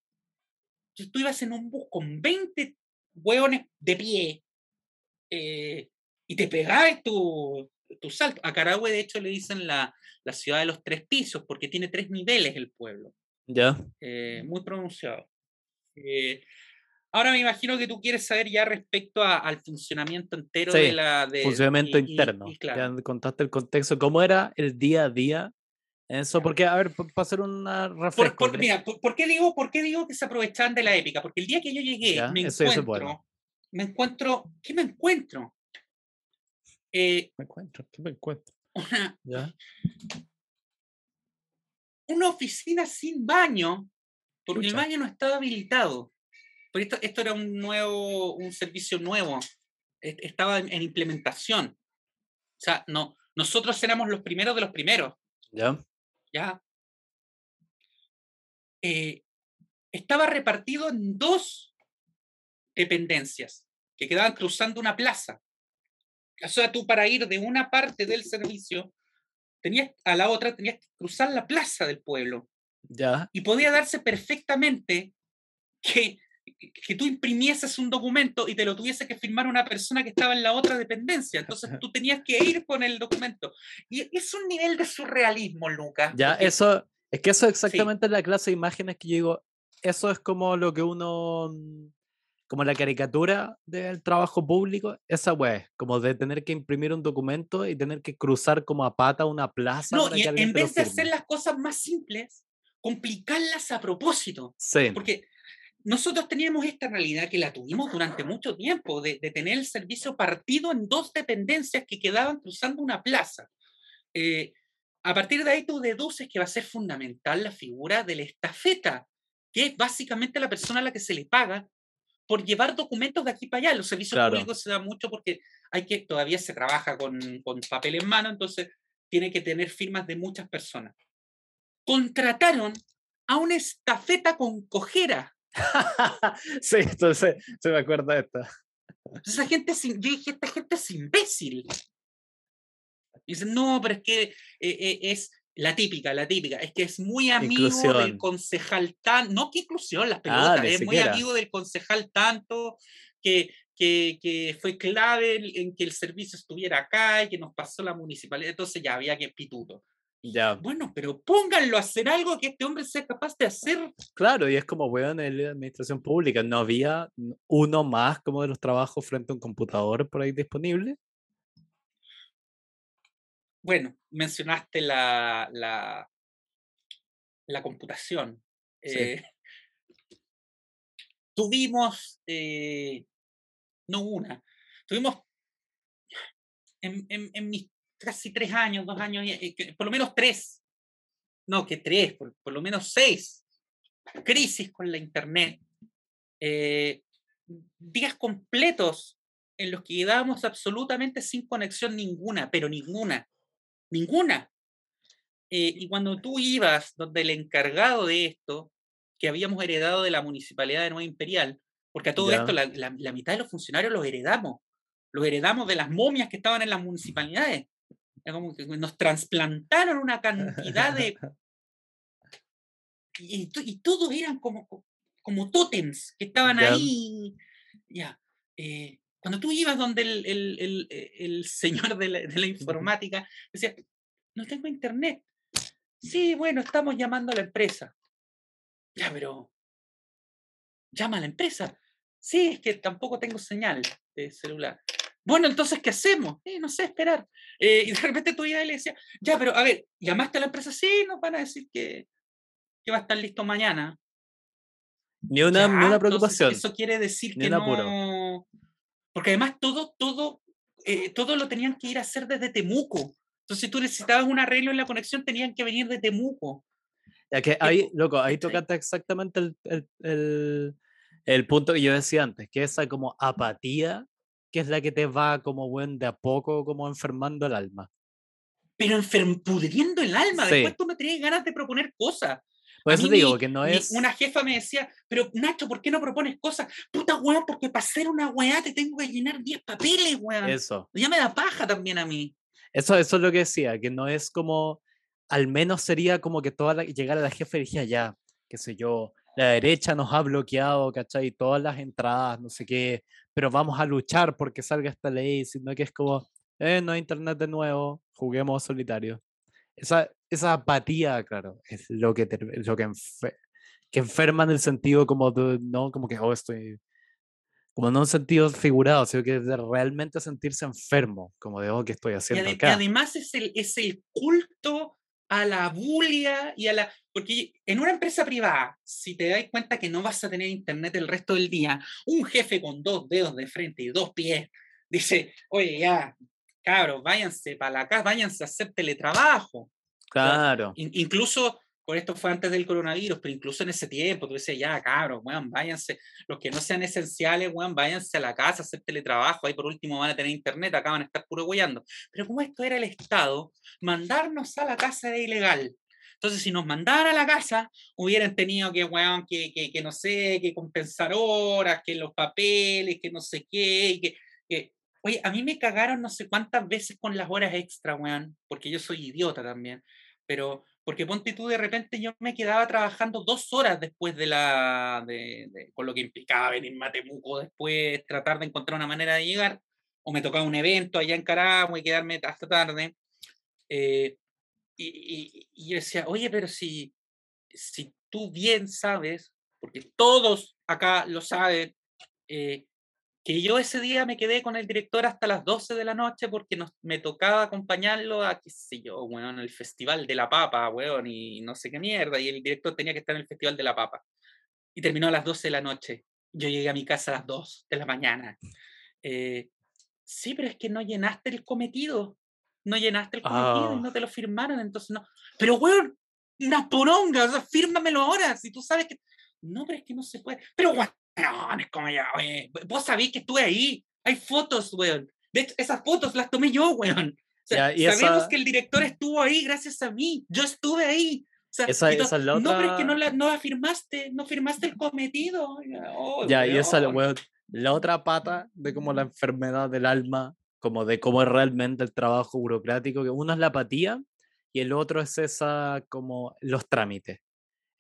Entonces tú ibas en un bus con 20 hueones de pie eh, y te pegabas tu, tu salto. A Carahue, de hecho, le dicen la, la, ciudad de los tres pisos porque tiene tres niveles el pueblo. Ya. Eh, muy pronunciado. Eh, Ahora me imagino que tú quieres saber ya respecto al funcionamiento entero de la... De, funcionamiento interno. Ya contaste el contexto, cómo era el día a día. Eso, porque, a ver, para hacer una. Por, mira, por, qué digo, ¿por qué digo que se aprovechaban de la épica? Porque el día que yo llegué, me encuentro... Me encuentro... ¿Qué me encuentro? Eh, me encuentro, ¿qué me encuentro? Una, ¿Ya? una oficina sin baño, porque el baño no estaba habilitado. Porque esto, esto era un nuevo, un servicio nuevo, estaba en, implementación. O sea, no, nosotros éramos los primeros de los primeros. Ya. Ya. Eh, estaba repartido en dos dependencias que quedaban cruzando una plaza. O sea, tú para ir de una parte del servicio tenías a la otra tenías que cruzar la plaza del pueblo. Ya. Y podía darse perfectamente que que tú imprimieses un documento y te lo tuviese que firmar una persona que estaba en la otra dependencia. Entonces tú tenías que ir con el documento. Y es un nivel de surrealismo, Lucas. Ya, eso, es que eso es exactamente la clase de imágenes que yo digo, eso es como lo que uno, como la caricatura del trabajo público, esa web, como de tener que imprimir un documento y tener que cruzar como a pata una plaza. No, y en vez de hacer las cosas más simples, complicarlas a propósito. Sí. Porque nosotros teníamos esta realidad que la tuvimos durante mucho tiempo, de, tener el servicio partido en dos dependencias que quedaban cruzando una plaza. Eh, a partir de ahí tú deduces que va a ser fundamental la figura de la estafeta, que es básicamente la persona a la que se le paga por llevar documentos de aquí para allá. Los servicios públicos se da mucho porque hay que, todavía se trabaja con, con papel en mano, entonces tiene que tener firmas de muchas personas. Contrataron a una estafeta con cojera sí, entonces se me acuerda de esta. esa gente es, yo dije, esta gente es imbécil. Y dicen, no, pero es que eh, eh, es la típica, la típica, es que es muy amigo del concejal tan, no que inclusión, las ah, pelotas, es muy amigo del concejal tanto que, que, que, fue clave en que el servicio estuviera acá y que nos pasó la municipalidad, entonces ya había que pituto. Ya. Bueno, pero pónganlo a hacer algo que este hombre sea capaz de hacer. Claro, y es como, weón, en la administración pública, ¿no había uno más como de los trabajos frente a un computador por ahí disponible? Bueno, mencionaste la, la, la computación. Eh, tuvimos, eh, no una, tuvimos en, en, en mis casi tres años, dos años, eh, por lo menos tres, no, que tres, por, lo menos seis. Crisis con la Internet, eh, días completos en los que quedábamos absolutamente sin conexión ninguna, pero ninguna, ninguna. Eh, y cuando tú ibas donde el encargado de esto, que habíamos heredado de la municipalidad de Nueva Imperial, porque a todo esto la, la, mitad de los funcionarios los heredamos, los heredamos de las momias que estaban en las municipalidades como que nos trasplantaron una cantidad de... Y, y todos eran como, como tótems que estaban ahí. Ya. Eh, cuando tú ibas donde el, el, el, señor de la, de la, informática decía, no tengo internet. Sí, bueno, estamos llamando a la empresa. Ya, pero llama a la empresa. Sí, es que tampoco tengo señal de celular. Bueno, entonces, ¿qué hacemos? Eh, no sé, esperar. Eh, y de repente tu hija le decía, ya, pero a ver, ¿llamaste a la empresa? Sí, nos van a decir que, que va a estar listo mañana. Ni una, ni una preocupación. eso quiere decir que no. Porque además todo, todo, eh, todo lo tenían que ir a hacer desde Temuco. Entonces, si tú necesitabas un arreglo en la conexión, tenían que venir de Temuco. Ya que ahí, loco, ahí tocaste exactamente el, el, el, el punto que yo decía antes, que esa como apatía que es la que te va como buen de a poco como enfermando el alma. Pero enferm pudriendo el alma, después tú no tenías ganas de proponer cosas. Por eso digo que no es. Una jefa me decía, pero Nacho, ¿por qué no propones cosas? Puta weá, porque para hacer una weá te tengo que llenar 10 papeles, weá. Eso. Ya me da paja también a mí. Eso, eso es lo que decía, que no es como. Al menos sería como que toda la, llegara la jefa y dijera, ya, qué sé yo, la derecha nos ha bloqueado, ¿cachai? Todas las entradas, no sé qué, pero vamos a luchar porque salga esta ley, sino que es como, eh, no hay internet de nuevo, juguemos solitario. Esa, esa apatía, claro, es lo que, lo que, que enferma en el sentido como, no como que, oh, estoy, como no en sentido figurado, sino que de realmente sentirse enfermo, como de, oh, ¿qué estoy haciendo y acá? Y además es el, es el culto a la bulia y a la... Porque en una empresa privada, si te das cuenta que no vas a tener internet el resto del día, un jefe con dos dedos de frente y dos pies dice, oye, ya, cabros, váyanse para la casa, váyanse a hacer teletrabajo. Claro. incluso esto fue antes del coronavirus, pero incluso en ese tiempo, tú decías, ya, cabros, weón, váyanse, los que no sean esenciales, weón, váyanse a la casa hacer teletrabajo, ahí por último van a tener internet, acá van a estar puro guayando. Pero como esto era el Estado, mandarnos a la casa era ilegal. Entonces, si nos mandaran a la casa, hubieran tenido que, weón, que, que, que no sé, que compensar horas, que los papeles, que no sé qué, que, que Oye, a mí me cagaron no sé cuántas veces con las horas extra, weón, porque yo soy idiota también, pero porque ponte tú, de repente yo me quedaba trabajando dos horas después de la, de, con lo que implicaba venir a Temuco después, tratar de encontrar una manera de llegar, o me tocaba un evento allá en Caramo y quedarme hasta tarde. Eh, y, y, yo decía, oye, pero si, si tú bien sabes, porque todos acá lo saben, eh, que yo ese día me quedé con el director hasta las 12 de la noche porque nos, me tocaba acompañarlo a, qué sé yo, bueno, el Festival de la Papa, weón, y no sé qué mierda, y el director tenía que estar en el Festival de la Papa. Y terminó a las 12 de la noche. Yo llegué a mi casa a las 2 de la mañana. Eh, sí, pero es que no llenaste el cometido. No llenaste el cometido y ah. no te lo firmaron, entonces no. Pero, weón, una poronga, o sea, fírmamelo ahora, si tú sabes que... No, pero es que no se puede. Pero, weón, no, es como ya, Vos sabéis que estuve ahí. Hay fotos, weón. De hecho, esas fotos las tomé yo, weón. sabemos que el director estuvo ahí gracias a mí. Yo estuve ahí. O sea, No, pero es que no la, no firmaste, no firmaste el cometido. Oh, ya, y esa, weón, la otra pata de como la enfermedad del alma, como de cómo es realmente el trabajo burocrático, que uno es la apatía y el otro es esa como los trámites.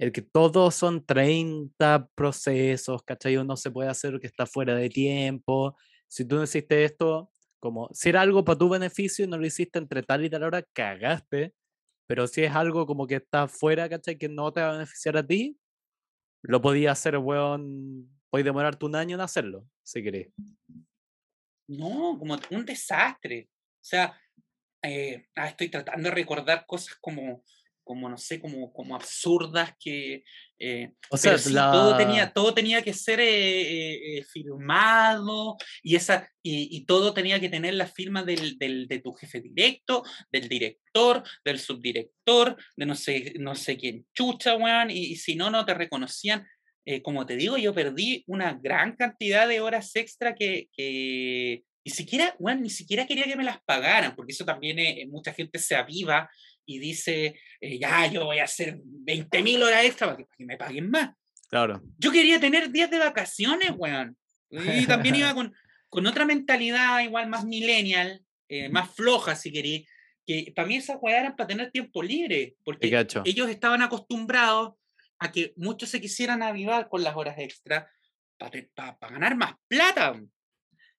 El que todos son 30 procesos, ¿cachai? Uno se puede hacer que está fuera de tiempo. Si tú no hiciste esto, como si era algo para tu beneficio y no lo hiciste entre tal y tal hora, cagaste. Pero si es algo como que está fuera, ¿cachai? Que no te va a beneficiar a ti, lo podía hacer, weón. Puedes demorarte un año en hacerlo, si querés. No, como un desastre. O sea, eh, ah, estoy tratando de recordar cosas como, como no sé, como, como absurdas que... Eh, o sea, todo, tenía, todo tenía que ser eh, firmado y, esa, y, todo tenía que tener la firma del, del, de tu jefe directo, del director, del subdirector, de no sé, no sé quién chucha, weón, y, y si no, no te reconocían. como te digo, yo perdí una gran cantidad de horas extra que, que ni siquiera, bueno, ni siquiera quería que me las pagaran, porque eso también eh, mucha gente se aviva y dice, eh, ya, yo voy a hacer 20 mil horas extra para que, me paguen más. Claro. Yo quería tener días de vacaciones, weón. Y también iba con, con otra mentalidad igual más millennial, eh, más floja, si queréis, que para mí esas weas eran para tener tiempo libre, porque ellos estaban acostumbrados a que muchos se quisieran avivar con las horas extra para, para ganar más plata.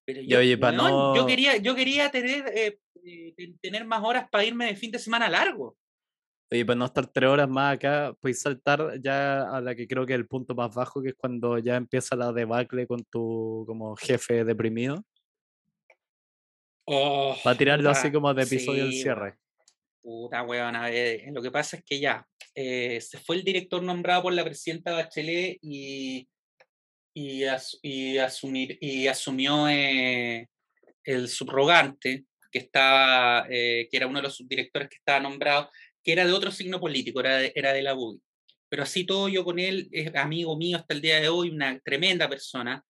Pero yo, yo, quería, yo quería tener, eh, eh, tener más horas para irme de fin de semana largo. Oye, para no estar tres horas más acá, puedes saltar ya a la que creo que es el punto más bajo, que es cuando ya empieza la debacle con tu como jefe deprimido. Oh, para tirarlo así como de episodio del cierre. Puta weón, a ver, lo que pasa es que ya eh, se fue el director nombrado por la presidenta Bachelet y y, y, asumir, y asumió eh, el subrogante, que, estaba, eh, que era uno de los subdirectores que estaba nombrado, que era de otro signo político, era de, era de la UBI. Pero así todo yo con él, es amigo mío hasta el día de hoy, una tremenda persona.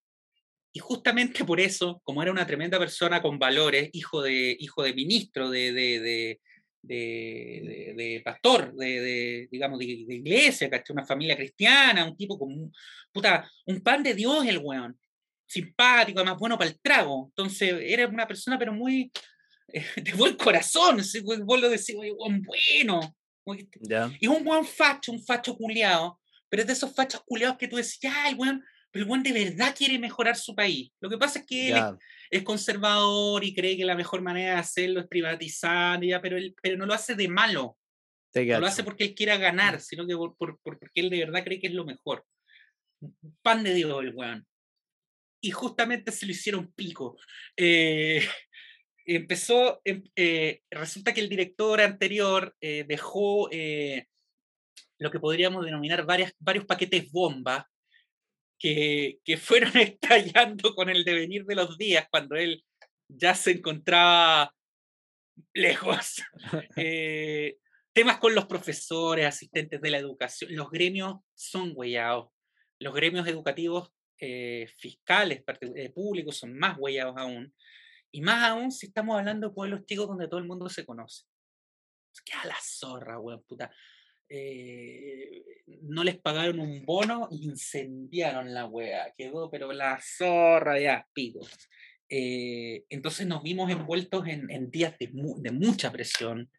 Y justamente por eso, como era una tremenda persona con valores, hijo de, hijo de ministro de, de, de, de, pastor, de, digamos, de, iglesia, Una familia cristiana, un tipo con puta, un pan de Dios el weón, simpático, además bueno para el trago. Entonces, era una persona, pero muy de buen corazón, vos lo decís, weón, bueno. Y un buen facho, un facho culiado, pero es de esos fachos culiados que tú decías, ay, weón, pero el buen de verdad quiere mejorar su país. Lo que pasa es que él es, conservador y cree que la mejor manera de hacerlo es privatizar, ya, pero, él, pero no lo hace de malo. No lo hace porque él quiera ganar, sino que por, porque él de verdad cree que es lo mejor. Pan de Dios el weón. Y justamente se lo hicieron pico. Eh, empezó, em, eh, resulta que el director anterior eh, dejó lo que podríamos denominar varias, varios paquetes bomba que, fueron estallando con el devenir de los días cuando él ya se encontraba lejos. Eh, temas con los profesores, asistentes de la educación. Los gremios son huellados. Los gremios educativos eh, fiscales, eh, públicos, son más huellados aún. Y más aún si estamos hablando de pueblos chicos donde todo el mundo se conoce. ¿Qué a la zorra, weón, puta. Eh, no les pagaron un bono, incendiaron la wea, quedó pero la zorra ya, pico. Eh, entonces nos vimos envueltos en, días de, mucha presión.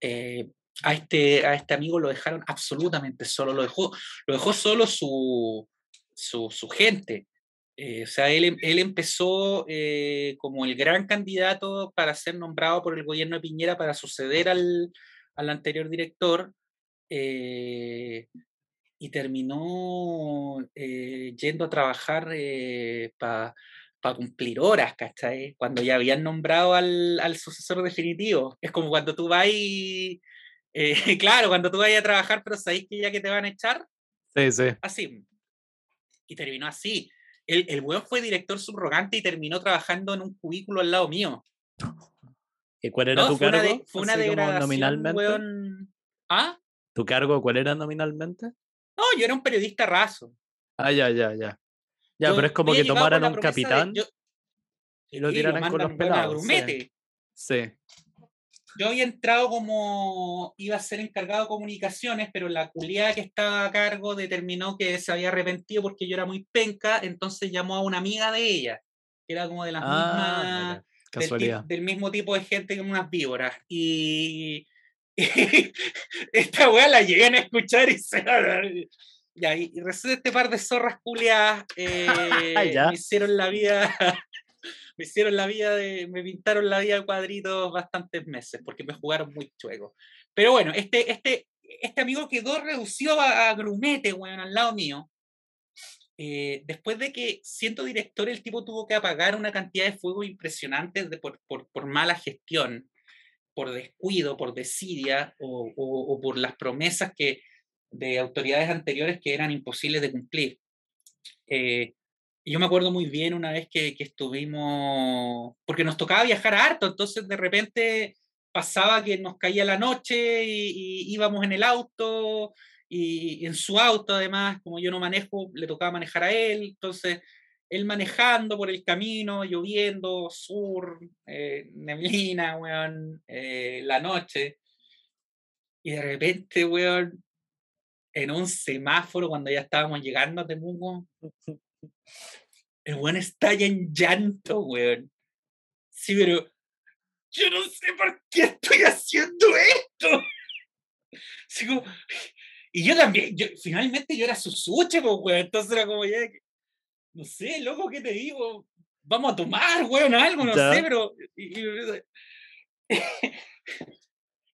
Eh, a, este, a este amigo lo dejaron absolutamente solo, lo dejó, lo dejó solo su, su, gente. O sea, él, él empezó como el gran candidato para ser nombrado por el gobierno de Piñera para suceder al, al anterior director, eh, y terminó eh, yendo a trabajar eh, para cumplir horas, ¿cachai? Cuando ya habían nombrado al, al sucesor definitivo. Es como cuando tú vas y, claro, cuando tú vas a trabajar, pero sabéis que ya que te van a echar. Sí, sí. Así. Y terminó así. El, el weón fue director subrogante y terminó trabajando en un cubículo al lado mío. ¿Y cuál era tu cargo? fue una degradación, nominalmente. ¿Ah? ¿Tu cargo cuál era nominalmente? No, yo era un periodista raso. Ah, ya, ya, ya. Ya, pero es como que tomaran un capitán y lo tiraran con los pelados. Sí. sí. Yo había entrado como iba a ser encargado de comunicaciones, pero la culiada que estaba a cargo determinó que se había arrepentido porque yo era muy penca, entonces llamó a una amiga de ella, que era como de las Ah, mismas, del, del mismo tipo de gente que unas víboras. Y, esta weá la llegan a escuchar y se... Ya, y, y resulta este par de zorras culiadas eh, hicieron la vida me hicieron la vida de, me pintaron la vida de cuadritos bastantes meses, porque me jugaron muy chueco. Pero bueno, este, este, este amigo quedó reducido a, a grumete, weón, al lado mío. Eh, después de que, siendo director, el tipo tuvo que apagar una cantidad de fuego impresionante de, por, por, por mala gestión, por descuido, por desidia o, o, o por las promesas que, de autoridades anteriores que eran imposibles de cumplir. Eh, y yo me acuerdo muy bien una vez que, que estuvimos, porque nos tocaba viajar harto, entonces de repente pasaba que nos caía la noche y, y íbamos en el auto y en su auto además, como yo no manejo, le tocaba manejar a él, entonces él manejando por el camino, lloviendo, sur, eh, neblina, weón, eh, la noche, y de repente, weón, en un semáforo cuando ya estábamos llegando a Temuco, el weón estalla en llanto, weón. Sí, pero yo no sé por qué estoy haciendo esto. Así como- y yo también, yo, finalmente yo era su suche, pues, weón. Entonces era como ya, no sé, loco, ¿qué te digo? Vamos a tomar, weón, algo, no Ya. sé, pero. Y, y-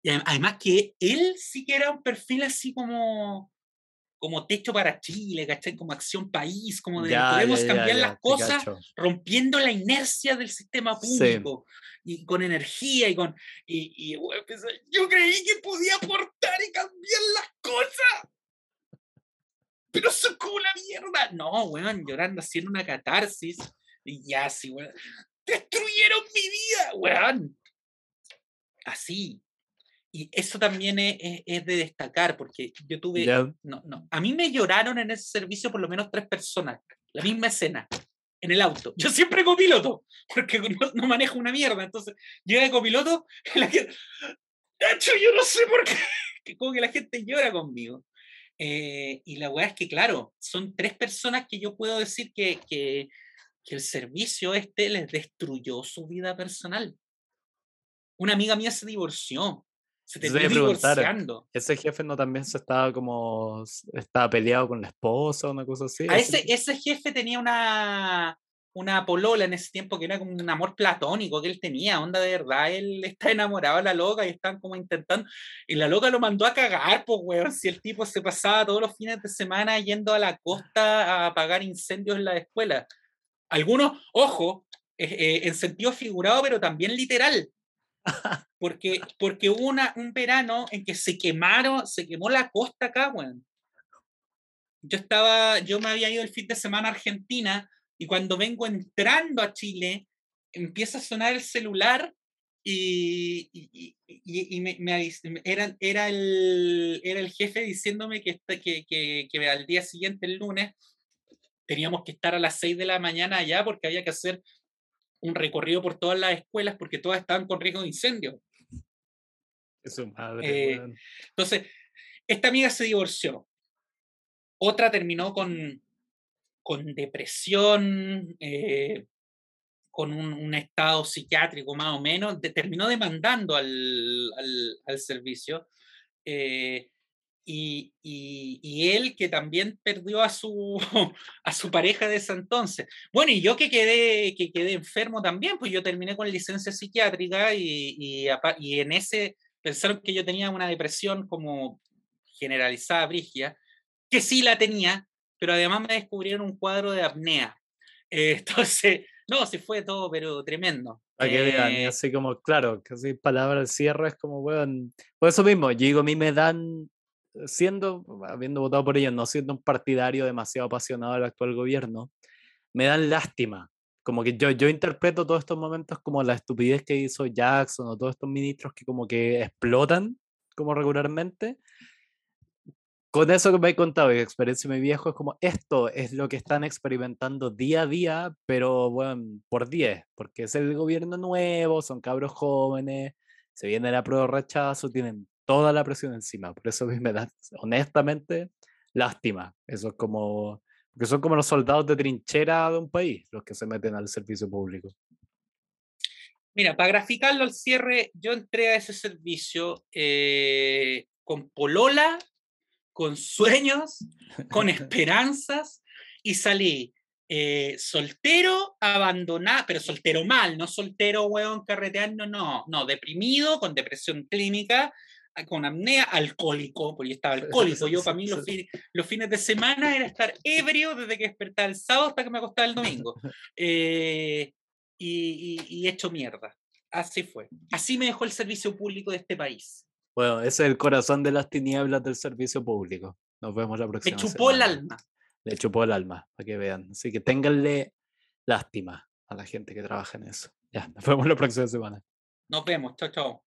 y adem- además que él sí que era un perfil así como como techo para Chile, ¿cachai? Como acción país, como de Ya, podemos ya, cambiar ya, las cosas rompiendo la inercia del sistema Sí. público y con energía y con y, y, weón, pensé, yo creí que podía aportar y cambiar las cosas. Pero son como la mierda. No weón llorando haciendo una catarsis y ya así weón. Destruyeron mi vida weón. Así y eso también es, es- es de destacar porque yo tuve no, no. A mí me lloraron en ese servicio por lo menos tres personas. La misma escena. En el auto. Yo siempre copiloto. Porque no, no manejo una mierda. Entonces, llega de copiloto. y La gente, Nacho, yo no sé por qué. Como que la gente llora conmigo. Eh, y la weá es que, claro, son tres personas que yo puedo decir que, que, que el servicio este les destruyó su vida personal. Una amiga mía se divorció. Se terminó divorciando. Ese jefe no también se estaba como. Estaba peleado con la esposa, una cosa así. A ese ese, ese jefe tenía una, una polola en ese tiempo que era como un amor platónico que él tenía, onda de verdad, él está enamorado de la loca y están como intentando, y la loca lo mandó a cagar, pues weón, si el tipo se pasaba todos los fines de semana yendo a la costa a apagar incendios en la escuela. Algunos, ojo, eh, eh, en sentido figurado, pero también literal. Porque, porque hubo una, un verano en que se quemaron, se quemó la costa acá, yo estaba, yo me había ido el fin de semana a Argentina y cuando vengo entrando a Chile, empieza a sonar el celular y, y, y- me, me era, era, el, era el jefe diciéndome que, esta- que, que, que al día siguiente, el lunes, teníamos que estar a las 6 de la mañana allá porque había que hacer un recorrido por todas las escuelas porque todas estaban con riesgo de incendio. es su madre, eh. Entonces, esta amiga se divorció. Otra terminó con, con depresión, eh, con un, un estado psiquiátrico más o menos, de- terminó demandando al, al- al servicio. eh, y, y- y él que también perdió a su, a su pareja de ese entonces. Bueno, y yo que quedé, que quedé enfermo también, pues yo terminé con licencia psiquiátrica y, y, y en ese pensaron que yo tenía una depresión como generalizada, brigia, que sí la tenía, pero además me descubrieron un cuadro de apnea. Eh, entonces, no, se fue todo, pero tremendo. Para que vean, y Eh, así como, claro, casi palabra al cierre es como, weón. Por eso mismo, yo digo, a mí me dan, siendo, habiendo votado por ellos, no siendo un partidario demasiado apasionado del actual gobierno, me dan lástima. Como que yo, yo interpreto todos estos momentos como la estupidez que hizo Jackson o todos estos ministros que como que explotan como regularmente. Con eso que me he contado y experiencia de mi viejo, es como esto es lo que están experimentando día a día, pero bueno, por 10, porque es el gobierno nuevo, son cabros jóvenes, Se viene la prueba rechazo, tienen toda la presión encima. Por eso a mí me da, honestamente, lástima. Eso es como, porque son como los soldados de trinchera de un país los que se meten al servicio público. Mira, para graficarlo al cierre, yo entré a ese servicio eh, con polola, con sueños, con esperanzas y salí eh, soltero, abandonado, pero soltero mal, no soltero, weón, carreteando, no, no, deprimido, con depresión clínica, con apnea, alcohólico, porque yo estaba alcohólico. Yo, para mí, los, los, fines de semana era estar ebrio desde que despertaba el sábado hasta que me acostaba el domingo. Eh, y, hecho mierda. Así fue. Así me dejó el servicio público de este país. Bueno, ese es el corazón de las tinieblas del servicio público. Nos vemos la próxima. Me chupó el alma. Le chupó el alma, para que vean. Así que ténganle lástima a la gente que trabaja en eso. Ya, nos vemos la próxima semana. Nos vemos. Chao, chao.